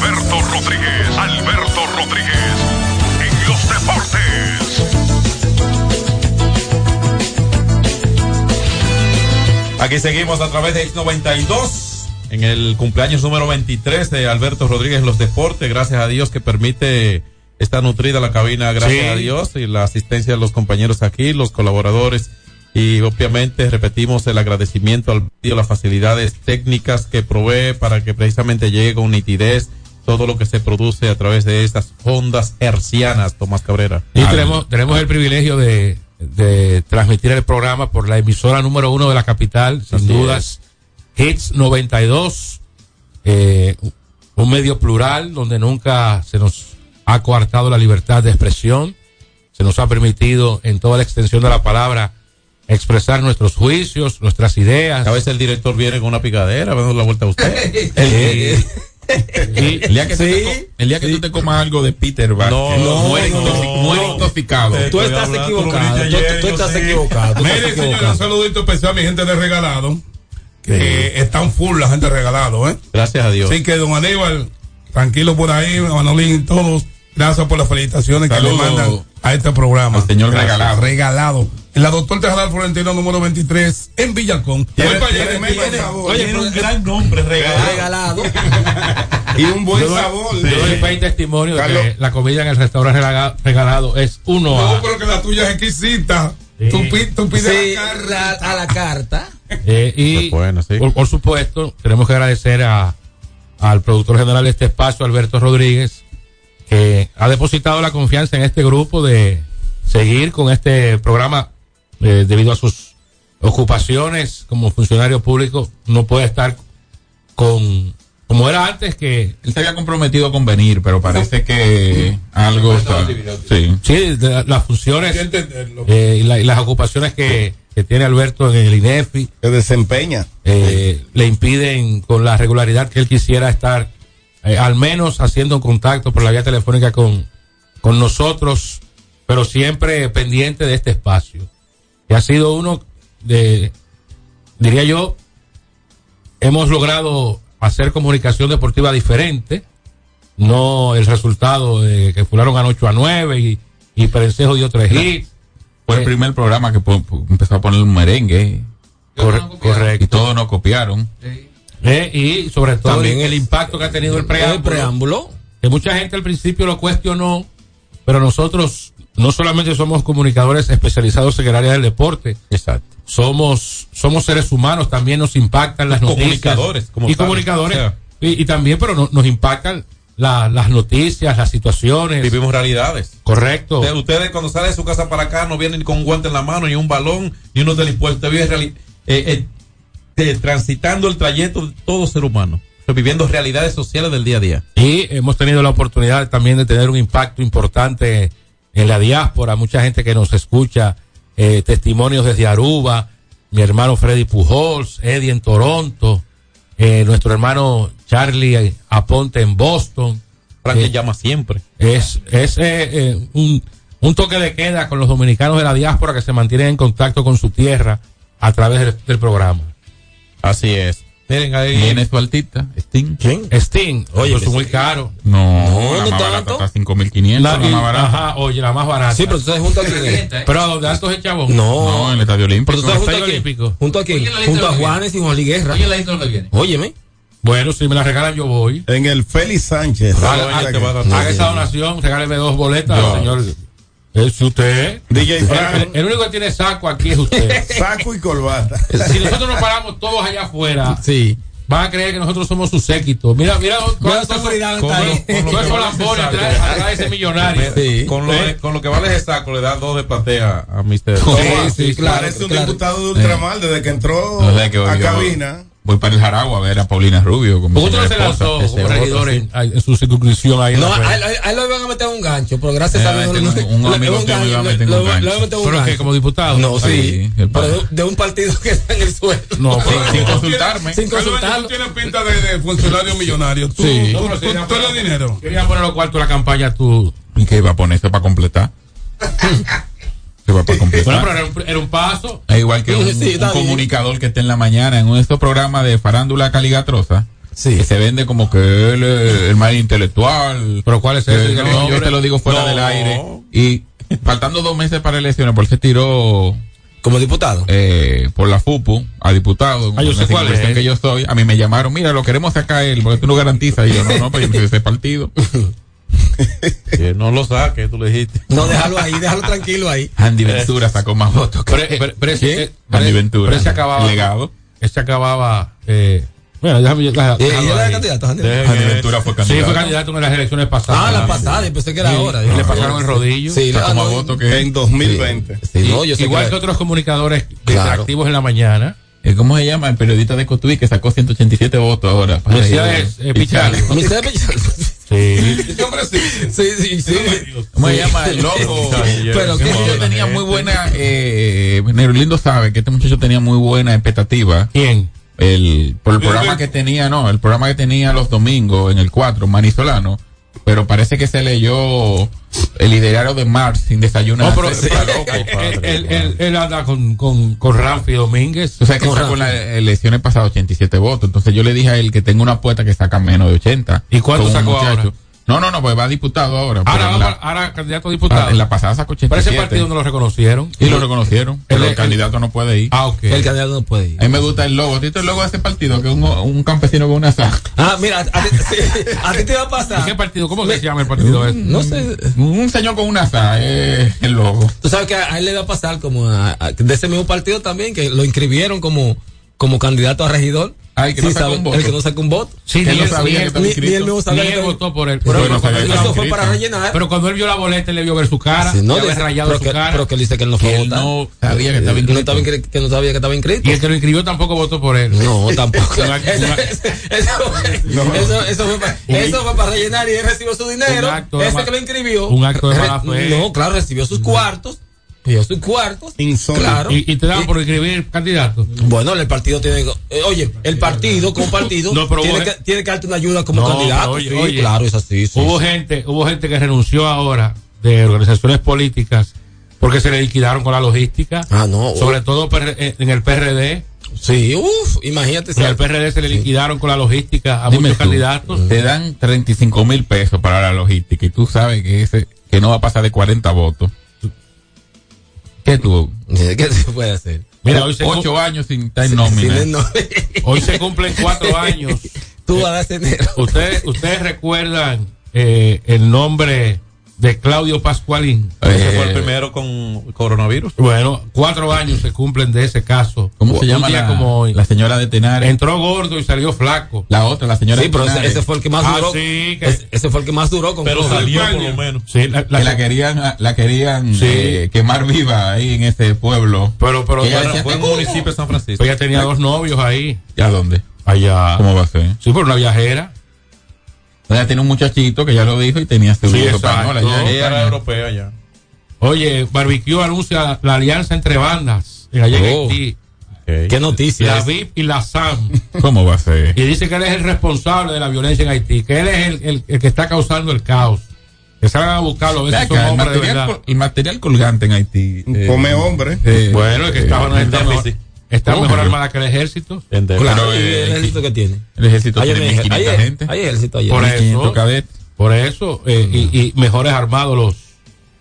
Alberto Rodríguez, Alberto Rodríguez, en los deportes. Aquí seguimos a través de X92 en el cumpleaños número 23 de Alberto Rodríguez en los deportes. Gracias a Dios que permite estar nutrida la cabina, gracias Sí. a Dios y la asistencia de los compañeros aquí, los colaboradores y obviamente repetimos el agradecimiento al medio, las facilidades técnicas que provee para que precisamente llegue con nitidez todo lo que se produce a través de estas ondas hercianas, Tomás Cabrera. Y tenemos, tenemos el privilegio de, de transmitir el programa por la emisora número uno de la capital, sin Así dudas, Hits 92, eh, un medio plural donde nunca se nos ha coartado la libertad de expresión, se nos ha permitido en toda la extensión de la palabra expresar nuestros juicios, nuestras ideas. A veces el director viene con una picadera, dando la vuelta a usted. <laughs> El día que, tú, te, co- el día que tú te comas algo de Peter Vázquez, No, no, muere, no, intoxicado. Tú estás equivocado. Tú, tú estás equivocado. Mire, señor, un saludito especial a mi gente de regalado. Que están full la gente de regalado, ¿eh? Gracias a Dios. Así que, don Aníbal, tranquilo por ahí, Manolín y todos. Gracias por las felicitaciones que le mandan a este programa. al señor Regalado. Regalado. La doctor Tejadal Florentino número 23 en Villacón. Tiene- pero- gran nombre, Regalado. <laughs> Y un buen Yo sabor. yo doy fe y testimonio de que la comida en el restaurante rega- regalado es uno No, a. pero que la tuya es exquisita. Sí. Tú, tú pides Sí, la a la carta. Eh, y bueno, sí. por, por supuesto, tenemos que agradecer a, al productor general de este espacio, Alberto Rodríguez, que ha depositado la confianza en este grupo de seguir con este programa eh, debido a sus ocupaciones como funcionario público. No puede estar con como era antes que Él se había comprometido con venir, pero parece que algo está. Sí. sí, de- las funciones Hay que entenderlo. eh, y, la- y las ocupaciones que, que tiene Alberto en el INEFI Se desempeña. eh, le impiden con la regularidad que él quisiera estar eh, al menos haciendo un contacto por la vía telefónica con, con nosotros, pero siempre pendiente de este espacio. Que ha sido uno de, diría yo, hemos logrado hacer comunicación deportiva diferente, no el resultado de que fularon a 8 a 9 y, y Perencejo dio tres hits. Fue el Eh, primer programa que empezó a poner un merengue. Corre- correcto. Y todos nos copiaron. Eh, y sobre todo También el, el impacto que ha tenido el preámbulo. El preámbulo. Que mucha gente al principio lo cuestionó, pero nosotros no solamente somos comunicadores especializados en el área del deporte. Exacto. Somos, somos seres humanos, también nos impactan las noticias. Comunicadores, como y comunicadores. O sea. y, y también, pero no- nos impactan la- las noticias, las situaciones. Vivimos realidades. Correcto. Usted- ustedes cuando sale de su casa para acá no vienen con un guante en la mano, ni un balón, ni unos delincuentes. Usted vive reali- eh, eh, transitando el trayecto de todo ser humano. Viviendo realidades sociales del día a día. Y hemos tenido la oportunidad también de tener un impacto importante en la diáspora, mucha gente que nos escucha, eh, testimonios desde Aruba, mi hermano Freddy Pujols, Eddie en Toronto, eh, nuestro hermano Charlie Aponte en Boston. Frank Eh, llama siempre. es es eh, un, un toque de queda con los dominicanos de la diáspora que se mantienen en contacto con su tierra a través del, del programa. Así es. Miren ahí. ¿Quién es tu artista? Sting. ¿Quién? Sting, Oye, es muy caro. No, No, la no más barata tanto. está 5.500, la, La- más barata. Ajá, oye, la más barata. Sí, pero tú sabes junto a quién es. Pero ¿a dónde altos el chabón? No. No, en el Estadio Olímpico. Pero tú sabes junto a Estadio quién. Olímpico. Junto a quién. Oye, la lista Junto a Juanes y Juan Luis Guerra. Oye, la intro lo que viene. Óyeme. Bueno, si me la regalan yo voy. En el Félix Sánchez. Haga, esa donación, regáleme dos boletas, señor. Es usted. DJ El, Frank. el- el único que tiene saco aquí es usted. <laughs> Saco y corbata. si nosotros nos paramos todos allá afuera, Sí. van a creer que nosotros somos su séquito. Mira, mira, Mira la seguridad con, atrás, de ese millonario. Sí. Con lo, de- con lo que vale ese saco, le dan dos de platea a Mr. Sí, sí, claro. Parece un claro. diputado de Ultramar desde que entró No sé que a yo- cabina. Voy para el Jaragua a ver a Paulina Rubio. Con mi ¿Por qué usted no se lanzó Ese como otro, regidor sí. en, en su circunscripción ahí? No, la a red? él, a él lo iban a meter un gancho, pero gracias Eh, a Dios. un le- amigo le- que me iba a meter le- un le- gancho. le ¿Pero qué, gancho. como diputado? No, sí. Pero de, un partido que está en el suelo. No, pero- Sin consultarme. Sin Carlos, consultarlo. tú tienes pinta de, funcionario millonario. Tú, Sí. tú, poner- dinero. Quería poner los cuartos de la campaña tú. ¿Y qué iba a poner eso para completar? <laughs> Se va para completar. Bueno, pero era un, era un paso. Es igual que un, Sí, sí, está un bien. comunicador que esté en la mañana en uno de estos programas de farándula caligatrosa. Sí. Que se vende como que él es el más intelectual. Pero ¿cuál es que ese? no, yo te lo digo fuera no. del aire. Y faltando dos meses para elecciones, por se tiró Como diputado. eh, por la FUPU a diputado. Ah, yo sé en la cuál circunscripción es. que yo soy. A mí me llamaron, mira, lo queremos sacar a él, porque tú no garantizas. Y yo, no, no, pues yo soy de ese partido. <laughs> Que no lo saque, tú le dijiste. No, déjalo ahí, déjalo tranquilo ahí. Andy Ventura sacó más votos que ese- ¿Quién? eh, Andy Ventura. ese acababa. Legado. Ese acababa. Eh, bueno, déjame. deja- ¿Y déjalo él era ahí. candidato? Andy? Andy Ventura fue Sí, candidato. fue candidato en las elecciones pasadas. Ah, la pasada, yo pensé que era Sí, ahora. y le pasaron el rodillo. Sí, Sacó más no, votos que En 2020. sí, Y- no, yo igual que que otros comunicadores Claro. activos en la mañana. Eh, ¿Cómo se llama? El periodista de Cotuí que sacó 187 votos ahora. regidor. eh, Pichardo. Mister Pichardo. Sí. <laughs> Hombre sí. Sí, sí, sí. ¿Cómo se llama? El loco. <laughs> Pero Ese qué muchacho tenía muy buena. Eh, Neurolindo sabe que este muchacho tenía muy buena expectativa. ¿Quién? El, por el programa que tenía, no, el programa que tenía los domingos en el 4, Manisolano. Pero parece que se leyó el ideario de Marx sin desayunar. No, pero padre. él, él- él anda con, con, con Ramfi Domínguez. Tú sabes que sacó en las elecciones pasadas 87 votos. Entonces yo le dije a él que tengo una apuesta que saca menos de 80. ¿Y cuánto sacó ahora? No, no, no, pues va a diputado ahora. pero Ahora, en va la- para- ahora candidato a diputado. en la pasada sacó Pero 87. ese partido no lo reconocieron. Y lo reconocieron. Pero Él- el candidato no puede ir. Ah, ok. El candidato no puede ir. A mí me gusta el logo. ¿A ti te el logo de ese partido? Que es un, un campesino con una saca. Ah, mira, a ti, <laughs> sí, a ti te va a ¿Y pasar. qué partido? ¿Cómo se llama el partido ese? No sé. Un señor con una saca es el logo. Tú sabes que a él le va a pasar como a, a- de ese mismo partido también, que lo inscribieron como, como candidato a regidor. Ay, que Sí, no saca sabe, un voto. El que no saca un voto. Sí, Que ni no él- sabía ni que él- estaba ni- inscrito. ni él mismo sabía Ni que él estaba- votó por él. Pero Bueno, sabía que eso estaba fue para inscrito. rellenar. Pero cuando él vio la boleta, él le vio ver su cara. Sí, no, le rayado pero su que, cara. pero que él dice que él no fue Que a él votar. no sabía que estaba no inscrito. estaba inscri- que no sabía que estaba inscrito. Y el que lo inscribió tampoco votó por él. No, tampoco. <laughs> Eso, fue para, eso fue para rellenar y él recibió su dinero. Un acto de Ese que lo inscribió. un acto de mala fe. No, claro, recibió sus cuartos. Recibió sus cuartos. Insólito. Claro. Y, y te daban por inscribir candidato. Bueno, el partido tiene. eh, oye, el partido como partido <laughs> No, pero tiene, que, gen- tiene que darte una ayuda como No, candidato. oye, sí, oye, claro, es así. sí, hubo sí. gente, hubo gente que renunció ahora de organizaciones políticas porque se le liquidaron con la logística. Ah, no. Sobre todo eh, en el PRD. Sí, uff, imagínate. En el PRD se le liquidaron con la logística a Dime muchos tú, candidatos. Te dan 35 mil pesos para la logística y tú sabes que ese que no va a pasar de 40 votos. ¿Qué tú? <laughs> ¿Qué se puede hacer? Mira, hoy se, Ocho años sin estar <laughs> nómina. hoy se cumplen cuatro <laughs> años. Tú vas a tener. Ustedes, ustedes recuerdan eh, el nombre de Claudio Pascualín. Ese fue el Eh, primero con coronavirus. Bueno, cuatro años se cumplen de ese caso. ¿Cómo se llama la, como hoy. la señora de Tenares? Entró gordo y salió flaco. La otra, la señora Sí, de pero ese, Tenares. ese fue el que más Ah, duró. sí, que- ese, ese fue el que más duró con Pero salió por lo menos. Sí, la- la- que la querían, la querían Sí. eh, quemar viva ahí en ese pueblo. pero, pero, ella pero- decía, Fue en un municipio de San Francisco. ella tenía dos novios ahí. ¿Y a dónde? Allá. ¿Cómo va a ser? Sí, por una viajera. Ella tiene un muchachito que ya lo dijo y tenía seguro Sí, en europea ya. Oye, Barbecue anuncia la alianza entre bandas en allá en Oh. Haití. Qué noticia. La. VIP y la SAM. <laughs> ¿Cómo va a ser? Y dice que él es el responsable de la violencia en Haití, que él es el, el- el que está causando el caos. Que salgan a buscarlo, a ver Ve si son acá, el, hombres de material, verdad. col- el material colgante en Haití. eh, Come hombre. eh, Bueno, es que estaba, eh, está, mejor, está ¿Cómo? mejor armada que el ejército. Entiendo. Claro, Pero, ¿y eh, el ejército que tiene. El ejército Hay, tiene hay, 1500 hay, gente. hay ejército allá. Por eso. 1500 cadetes. Por eso, eh, y, y mejores armados los,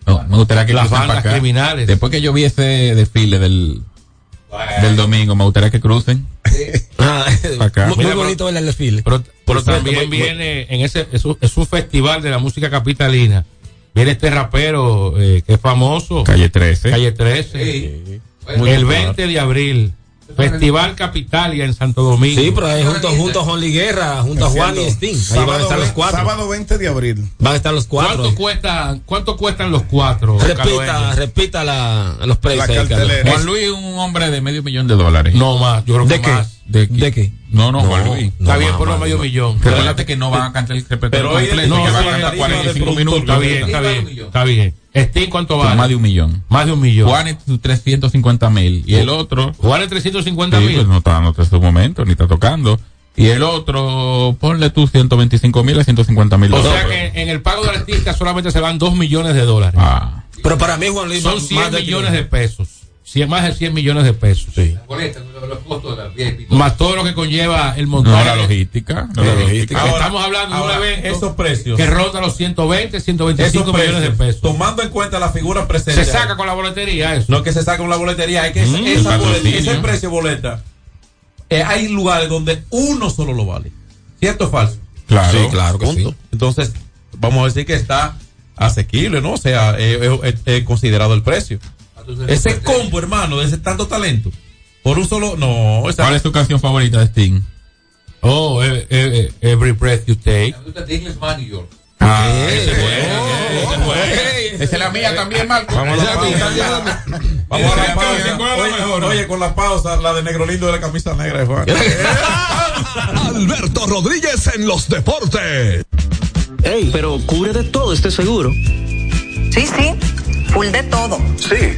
No, me gustaría que las bandas acá. criminales. Después que yo vi ese desfile del, del domingo, me gustaría que crucen. <laughs> Ah, acá. muy, muy bonito ver el desfile. Pero, pero también cierto, muy- viene en ese, es un, es un festival de la música capitalina. Viene este rapero eh, que es famoso, Calle 13. Calle 13, el 20 de abril, Festival Capitalia en Santo Domingo. Sí, pero es junto, junto a Juan Liguerra, junto a Juan y Sting. Ahí van a estar los cuatro. sábado 20 de abril. Van a estar los cuatro. ¿Cuánto cuestan, cuánto cuestan los cuatro? Repita, caloeños? repita la, los precios. Ahí. Juan Luis es un hombre de medio millón de dólares. No más, yo creo ¿De que qué? más. ¿De, ¿De qué? No, no, Juan Luis. No, Está bien, por lo más, medio millón. Recuérdate que no van a cantar el repertorio Pero completo, no, que van a sí, cantar sí, 45 sí, minutos. Está bien, está bien, está bien. Steam, ¿cuánto vale? Más de un millón. Más de un millón. Juan es 350 mil. Y el otro, Juan es 350 sí, mil. pues no está dando su momento, ni está tocando. Y el otro, ponle tú 125 mil a 150 mil o dólares. sea que en el pago del artista solamente se van 2 millones de dólares. Ah, Pero para mí, Juan Luis, Son más- 100 más de millones de pesos. 100, más de 100 millones de pesos. Más todo lo que conlleva el no, montaje. la logística. La La logística. Ahora- estamos hablando de un ahora, evento esos precios. que ronda los 120, 125 Esos millones de precios, pesos. Tomando en cuenta la figura presente. Se saca con la boletería eso. No que se saca con la boletería, es que esa patrocinio. ese precio boleta. eh, hay lugares donde uno solo lo vale. ¿Cierto o falso? Claro. Sí, claro que sí. Entonces, vamos a decir que está asequible, ¿no? O sea, eh, eh, eh, considerado el precio. Ese combo, hermano, de ese tanto talento. Por un solo. No, esa- ¿Cuál es tu canción favorita de Sting? Oh, eh, eh, eh, every breath you take. Ah, eh, ese es bueno. Esa es la mía también, Marco. Vamos a Esa la pausa. Vamos a la pausa. Oye, oye, con la pausa, la de negro lindo de la camisa negra de Juan. <laughs> Alberto Rodríguez en los deportes. Ey, pero cubre de todo este seguro. Sí, sí, full de todo. Sí.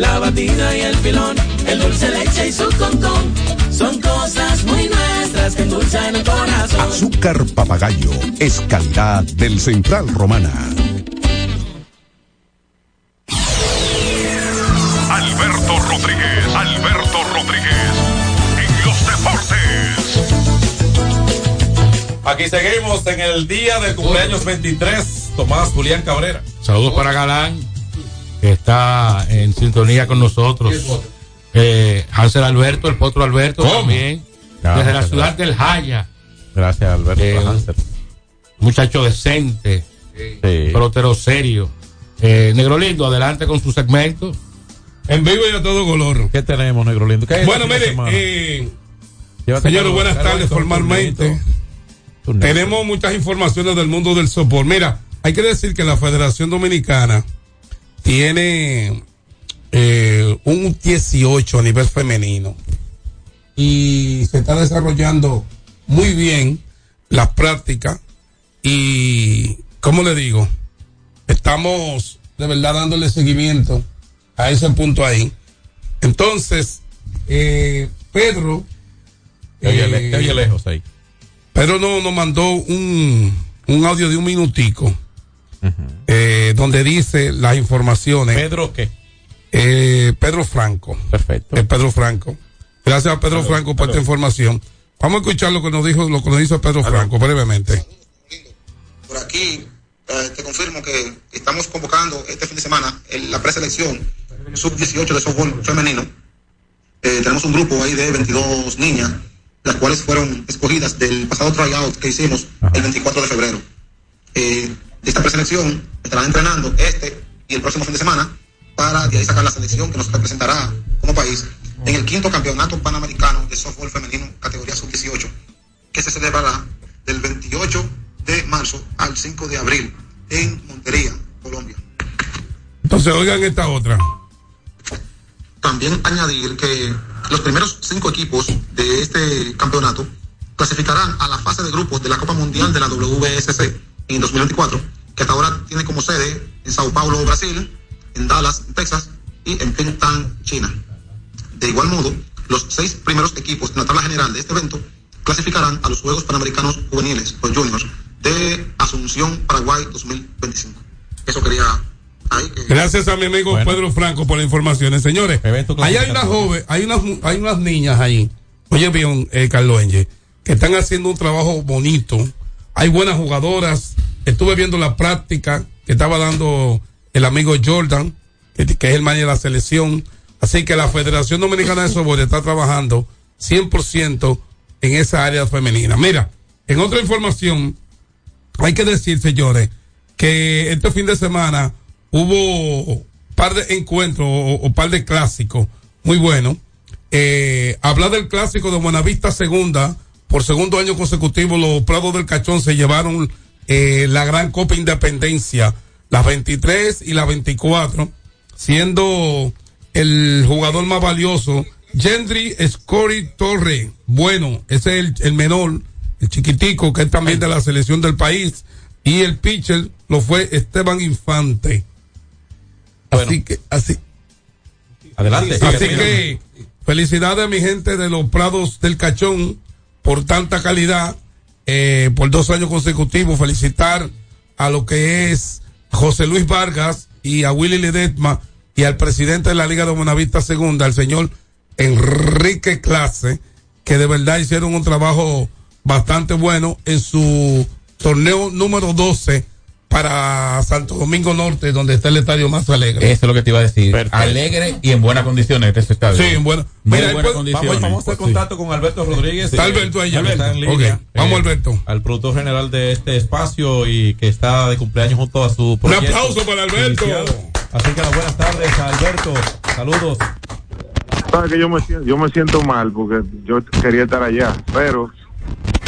la batida y el filón, el dulce leche y su concón. Son cosas muy nuestras que endulzan el corazón. Azúcar papagayo es calidad del Central Romana. Alberto Rodríguez, Alberto Rodríguez, en los deportes. Aquí seguimos en el día del cumpleaños 23, Tomás Julián Cabrera. Saludos para Galán, que está en sintonía con nosotros. Eh, Hansel Alberto, el potro Alberto ¿Cómo? también, Gracias, desde la ciudad gracias. del Jaya. Gracias, Alberto. Eh, Hansel. Muchacho decente, Sí. pelotero serio. Eh, Negro Lindo, adelante con su segmento. En vivo y a todo color. ¿Qué tenemos, Negro Lindo? ¿Qué hay Bueno, mire, eh, señores, buenas tardes formalmente. Tenemos muchas informaciones del mundo del soporte. Mira, hay que decir que la Federación Dominicana tiene eh, un 18 a nivel femenino y se está desarrollando muy bien las prácticas y, ¿cómo le digo? Estamos de verdad dándole seguimiento a ese punto ahí. Entonces, eh, Pedro... Eh, oye lejos ahí. pero no nos mandó un, un audio de un minutico eh, donde dice las informaciones. ¿Pedro qué? Eh, Pedro Franco. Perfecto. Es Pedro Franco. Gracias a Pedro Franco por esta información. Vamos a escuchar lo que nos dijo, lo que nos dijo Pedro Franco brevemente. Por aquí eh, te confirmo que estamos convocando este fin de semana en la preselección sub-18 de softball femenino. Eh, tenemos un grupo ahí de 22 niñas, las cuales fueron escogidas del pasado tryout que hicimos el 24 de febrero. Eh, esta preselección estarán entrenando este y el próximo fin de semana para de ahí sacar la selección que nos representará como país en el quinto campeonato panamericano de softball femenino categoría sub-18 que se celebrará del 28 de marzo al 5 de abril en Montería, Colombia. Entonces, oigan esta otra. También añadir que los primeros cinco equipos de este campeonato clasificarán a la fase de grupos de la Copa Mundial de la WSC en 2024, que hasta ahora tiene como sede en Sao Paulo, Brasil, en Dallas, Texas y en Pingtan, China. De igual modo, los seis primeros equipos en la tabla general de este evento clasificarán a los Juegos Panamericanos Juveniles, los Juniors, de Asunción, Paraguay 2025. Eso quería. Gracias a mi amigo Pedro Franco por las informaciones. Señores, ahí hay una joven, hay unas, hay unas niñas ahí. Oye bien, eh, Carlos Enge, que están haciendo un trabajo bonito. Hay buenas jugadoras. Estuve viendo la práctica que estaba dando el amigo Jordan, que, es el manager de la selección. Así que la Federación Dominicana de Softball está trabajando 100% en esa área femenina. Mira, en otra información, hay que decir, señores, que este fin de semana hubo par de encuentros o, o par de clásicos muy buenos. Eh, hablar del clásico de Buenavista Segunda, por segundo año consecutivo, los Prados del Cachón se llevaron eh, la gran Copa Independencia, las 23 y las 24, siendo el jugador más valioso, Gendry Scori Torre. Bueno, ese es el, el menor, el chiquitico, que es también de la selección del país. Y el pitcher lo fue Esteban Infante. Así que, así. Adelante. Así que, felicidades a mi gente de los Prados del Cachón por tanta calidad, eh, por dos años consecutivos. Felicitar a lo que es José Luis Vargas y a Willy Ledesma y al presidente de la Liga de Buenavista Segunda, al señor Enrique Clase, que de verdad hicieron un trabajo bastante bueno en su torneo número 12 para Santo Domingo Norte, donde está el estadio más alegre. Eso es lo que te iba a decir. Alegre y en buenas condiciones este estadio. Sí, en buena- Muy Mira, buenas pues, condiciones. Vamos, vamos a hacer contacto con Alberto Rodríguez. Está eh, Alberto Alberto. está en línea. Ok, vamos, Alberto. Al productor general de este espacio y que está de cumpleaños junto a su Un proyecto aplauso para Alberto. Así que las buenas tardes a Alberto. Saludos. Sabes que yo me siento, yo me siento mal porque yo quería estar allá, pero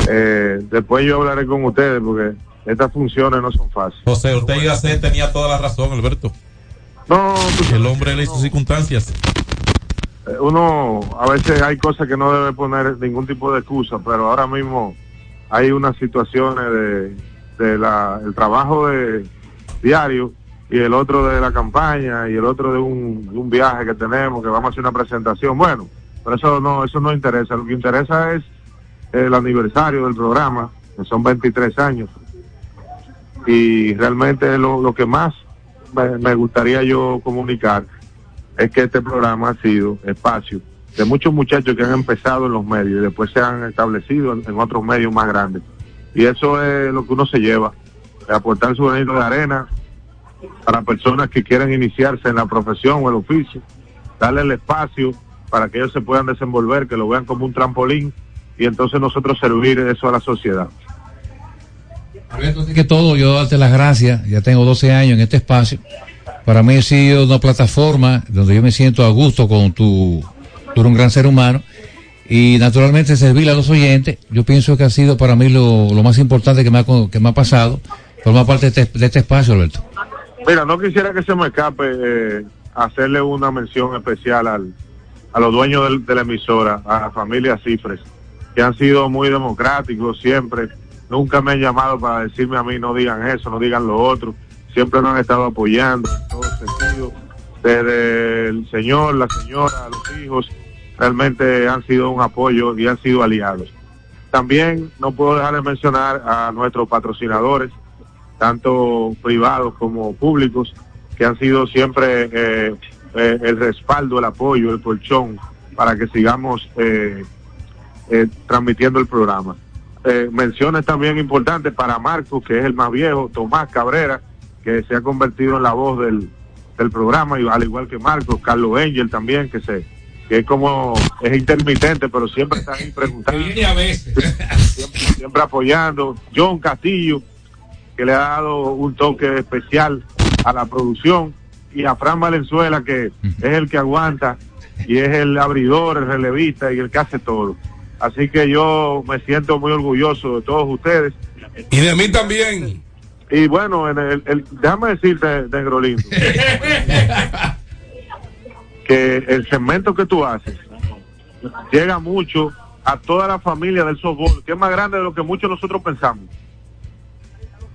eh, después yo hablaré con ustedes porque estas funciones no son fáciles. José Ortega C tenía toda la razón, Alberto. No, el hombre le hizo circunstancias. Eh, Uno, a veces hay cosas que no debe poner ningún tipo de excusa, pero ahora mismo hay unas situaciones de, de la, el trabajo de diario y el otro de la campaña y el otro de un, de un viaje que tenemos, que vamos a hacer una presentación. Bueno, pero eso no, eso no interesa. Lo que interesa es el aniversario del programa, que son 23 años. Y realmente lo, que más me, gustaría yo comunicar es que este programa ha sido espacio de muchos muchachos que han empezado en los medios y después se han establecido en, otros medios más grandes. Y eso es lo que uno se lleva, aportar su granito de arena para personas que quieren iniciarse en la profesión o el oficio, darle el espacio para que ellos se puedan desenvolver, que lo vean como un trampolín y entonces nosotros servir eso a la sociedad. Antes que todo, yo darte las gracias. Ya tengo 12 años en este espacio. Para mí ha sido una plataforma donde yo me siento a gusto con tu, tú eres un gran ser humano. Y naturalmente servir a los oyentes, yo pienso que ha sido para mí lo, lo más importante que me ha, que me ha pasado. Formar parte de este, de este espacio, Alberto. Mira, no quisiera que se me escape eh, hacerle una mención especial al, a los dueños del- de la emisora, a la familia Cifres, que han sido muy democráticos siempre. Nunca me han llamado para decirme a mí no digan eso, no digan lo otro. Siempre nos han estado apoyando en todo sentido. Desde el señor, la señora, los hijos, realmente han sido un apoyo y han sido aliados. También no puedo dejar de mencionar a nuestros patrocinadores, tanto privados como públicos, que han sido siempre eh, eh, el respaldo, el apoyo, el colchón para que sigamos eh, transmitiendo el programa. Eh, menciones también importantes para Marcos, que es el más viejo, Tomás Cabrera, que se ha convertido en la voz del, del programa, y al igual que Marcos, Carlos Angel también, que se que es como es intermitente, pero siempre está ahí preguntando. siempre, siempre apoyando. John Castillo, que le ha dado un toque especial a la producción, y a Fran Valenzuela, que es el que aguanta y es el abridor, el relevista y el que hace todo. Así que yo me siento muy orgulloso de todos ustedes. Y de mí también. Y bueno, en el, el- déjame decirte, Negro Lindo, <laughs> que el segmento que tú haces llega mucho a toda la familia del softball, que es más grande de lo que muchos nosotros pensamos.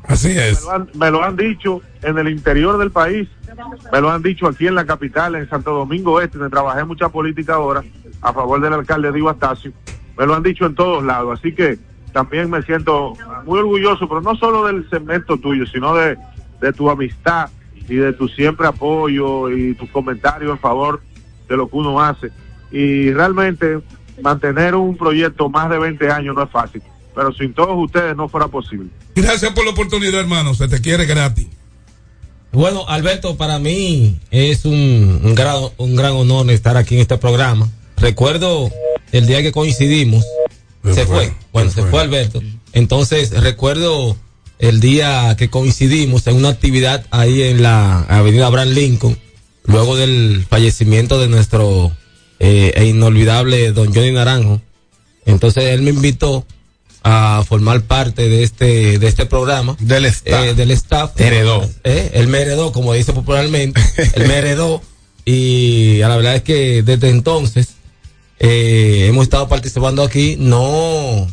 Así Me es. lo, han, me lo han dicho en el interior del país, me lo han dicho aquí en la capital, en Santo Domingo Este, donde trabajé mucha política ahora a favor del alcalde Diego Astacio. Me lo han dicho en todos lados, así que también me siento muy orgulloso, pero no solo del segmento tuyo, sino de, de tu amistad y de tu siempre apoyo y tus comentarios en favor de lo que uno hace. Y realmente mantener un proyecto más de 20 años no es fácil, pero sin todos ustedes no fuera posible. Gracias por la oportunidad, hermano. Se te quiere gratis. Bueno, Alberto, para mí es un, un gran, un gran honor estar aquí en este programa. Recuerdo el día que coincidimos. Se fue. Bueno, se fue Alberto. Entonces, recuerdo el día que coincidimos en una actividad ahí en la avenida Abraham Lincoln, luego del fallecimiento de nuestro eh, e inolvidable don Johnny Naranjo. Entonces, él me invitó a formar parte de este de este programa del staff, del staff Heredó. Eh, él me heredó como dice popularmente él me heredó <laughs> y a la verdad es que desde entonces eh, hemos estado participando aquí no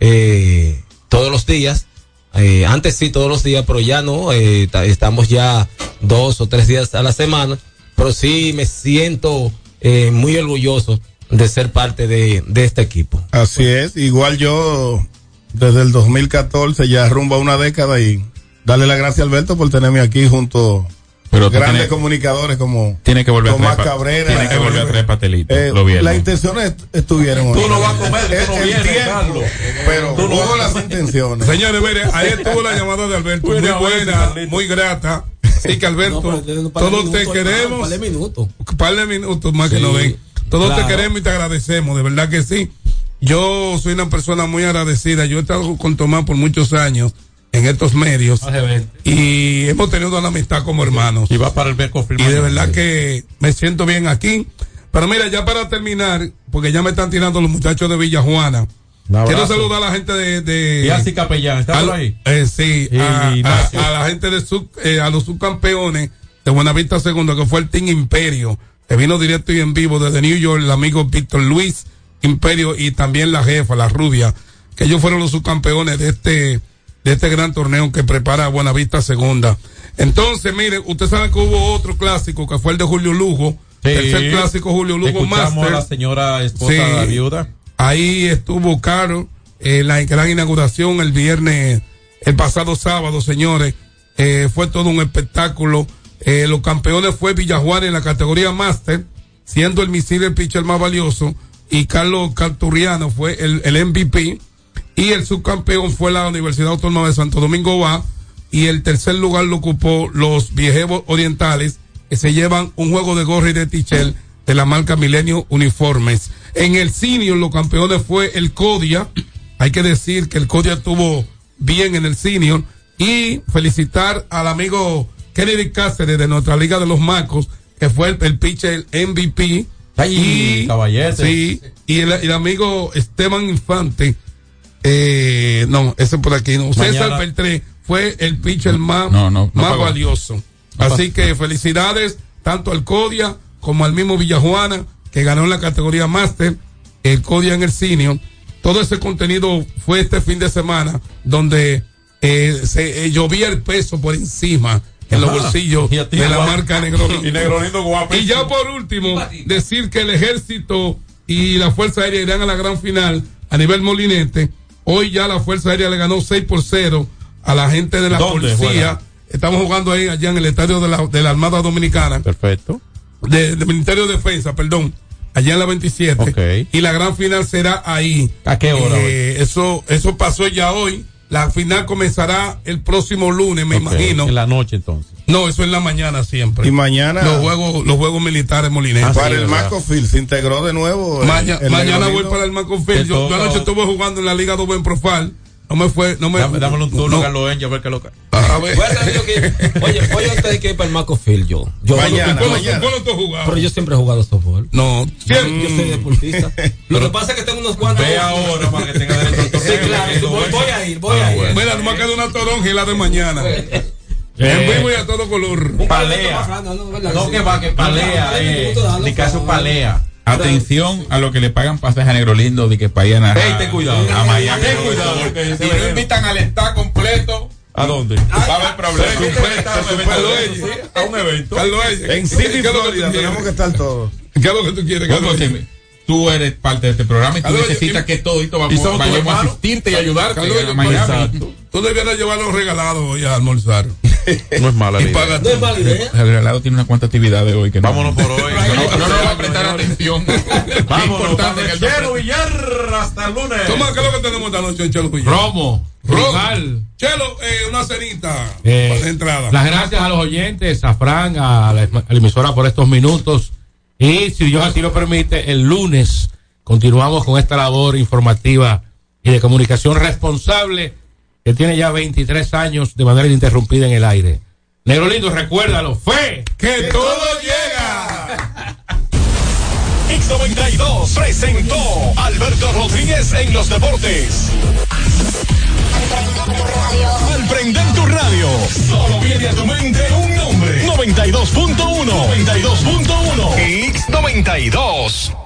eh, todos los días eh, antes sí todos los días pero ya no eh, ta- estamos ya dos o tres días a la semana pero sí me siento eh, muy orgulloso de ser parte de, de este equipo. Así es, igual yo desde el 2014 ya rumbo a una década y darle las gracias a Alberto por tenerme aquí junto Pero grandes comunicadores como Tiene que volver Tomás a traer, pa- Cabrera. tiene que volver a traer pastelitos. Eh, lo viernes. las intenciones estuvieron. Tú no vas a comer, tú no el vienes, Carlos. Pero Tú no vas las intenciones. Señores, mire, ahí estuvo la llamada de Alberto. Muy Buena, muy grata. Así que Alberto, No, todos te queremos. un par de minutos. Un par de minutos más que nos ven. Todos claro. te queremos y te agradecemos, de verdad que sí. Yo soy una persona muy agradecida. Yo he estado con Tomás por muchos años en estos medios y hemos tenido una amistad como hermanos. Y va para el Beco Y de verdad que me siento bien aquí. Pero mira, ya para terminar, porque ya me están tirando los muchachos de Villajuana. abrazo. Quiero saludar a la gente de. de Y así Capellán, ¿está por ahí? eh, sí, Y a, a la gente de sub, eh, a los subcampeones de Buenavista Segundo, que fue el Team Imperio, que vino directo y en vivo desde New York, el amigo Víctor Luis Imperio y también la jefa, la rubia, que ellos fueron los subcampeones de este, de este gran torneo que prepara Buenavista Segunda. Entonces, mire, usted sabe que hubo otro clásico que fue el de Julio Lugo, Sí. tercer clásico Julio Lugo Master. a la señora esposa Sí. de la viuda. Ahí estuvo Caro, eh, la gran inauguración el viernes, el pasado sábado, señores. Eh, fue todo un espectáculo. Eh, los campeones fue Villajuana en la categoría Master, siendo el misil el pitcher más valioso, y Carlos Carturiano fue el, el MVP. Y el subcampeón fue la Universidad Autónoma de Santo Domingo Va. Y el tercer lugar lo ocupó los viejevos orientales, que se llevan un juego de gorra y de tichel de la marca Milenio Uniformes. En el senior, los campeones fue el Codia. Hay que decir que el Codia estuvo bien en el senior. Y felicitar al amigo Kennedy Cáceres de nuestra Liga de los Macos, que fue el, el pitcher MVP. Ay, y. Sí, y el, el amigo Esteban Infante, eh, no, ese por aquí no. César Mañana- Beltré fue el pitcher más, no, no más valioso. Así que felicidades tanto al Codia como al mismo Villajuana, que ganó en la categoría Master, el Codia en el Senior. Todo ese contenido fue este fin de semana, donde eh, se eh, llovía el peso por encima en los bolsillos de la guapo. marca <laughs> Negroni. Y Negronindo guapo. Y ya por último, decir que el ejército y la Fuerza Aérea irán a la gran final a nivel molinete. Hoy ya la Fuerza Aérea le ganó 6 por 0 a la gente de la ¿Dónde policía. Estamos jugando ahí allá en el estadio de la, de la Armada Dominicana, Perfecto. de- del Ministerio de Defensa, perdón, allá en la 27. Ok. Y la gran final será ahí. ¿A qué hora Eh, eso, eso pasó ya hoy. La final comenzará el próximo lunes, me imagino. En la noche entonces. No, eso es en la mañana siempre. Y mañana, Los juegos, los juegos militares molinetes. Ah, sí, para el ¿verdad? Marco Field, se integró de nuevo. el- Maña- el mañana voy para el Marco Field. Te Yo, yo anoche estuve jugando en la Liga Doble en Profal. No me fue, no me Dame, dámelo un turno, no. Carlos a ver qué lo. A ver. Voy a saber yo que- oye, oye, antes de que ir para el Marco Field, yo. yo Mañana, ¿Cuándo- mañana. tú jugado? Pero yo siempre he jugado softball. No, Yo, ¿quién? yo soy deportista. <laughs> Lo que pasa es que tengo unos cuantos. Ve ahora para que tenga derecho. Sí, claro, voy, voy a ir, voy Ah, a ir. bueno. Mira, nomás queda una toronja y la de mañana. <laughs> Eh. En vivo y a todo color. Palea. No, que va, que palea. No, eh. caso palea. Atención a lo que le pagan pasaje a Negro Lindo de que para ir a narrar. Ey, ten cuidado. A Miami. Ten cuidado, Si no invitan al está completo, ¿A dónde? va a haber problemas. A un evento. En ¿Qué- City, Florida, tenemos que estar todos. ¿Qué es lo que tú quieres, Carlos? tú eres parte de este programa y tú Carlos, necesitas que todito y vamos, vayamos a asistirte y ayudarte Carlos. Tú debieras llevarlos regalados hoy a almorzar. <laughs> No es mala idea. paga No es mala idea. El regalado tiene una cuanta actividades hoy que no. Vámonos por hoy. <laughs> No, no nos va a prestar atención. Vámonos. <laughs> Importante Villar hasta el lunes. Toma, ¿qué es lo que tenemos esta noche en Chelo Villar? Romo, Chelo, eh, una cenita Eh, entrada. Las gracias a los oyentes, a Fran, a la, a la emisora por estos minutos. Y si Dios así lo permite, el lunes continuamos con esta labor informativa y de comunicación responsable que tiene ya 23 años de manera ininterrumpida en el aire. Negro Lindo, recuérdalo, fe. Que todo llega. <laughs> X92 presentó Alberto Rodríguez en los deportes. Al prender tu radio, solo viene a tu mente un nombre. 92.1. 92.1. X92.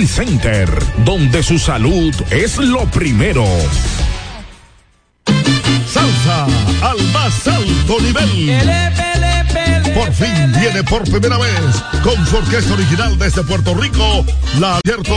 Center, donde su salud es lo primero. Salsa al más alto nivel. Por fin viene por primera vez con su orquesta original desde Puerto Rico, la abierto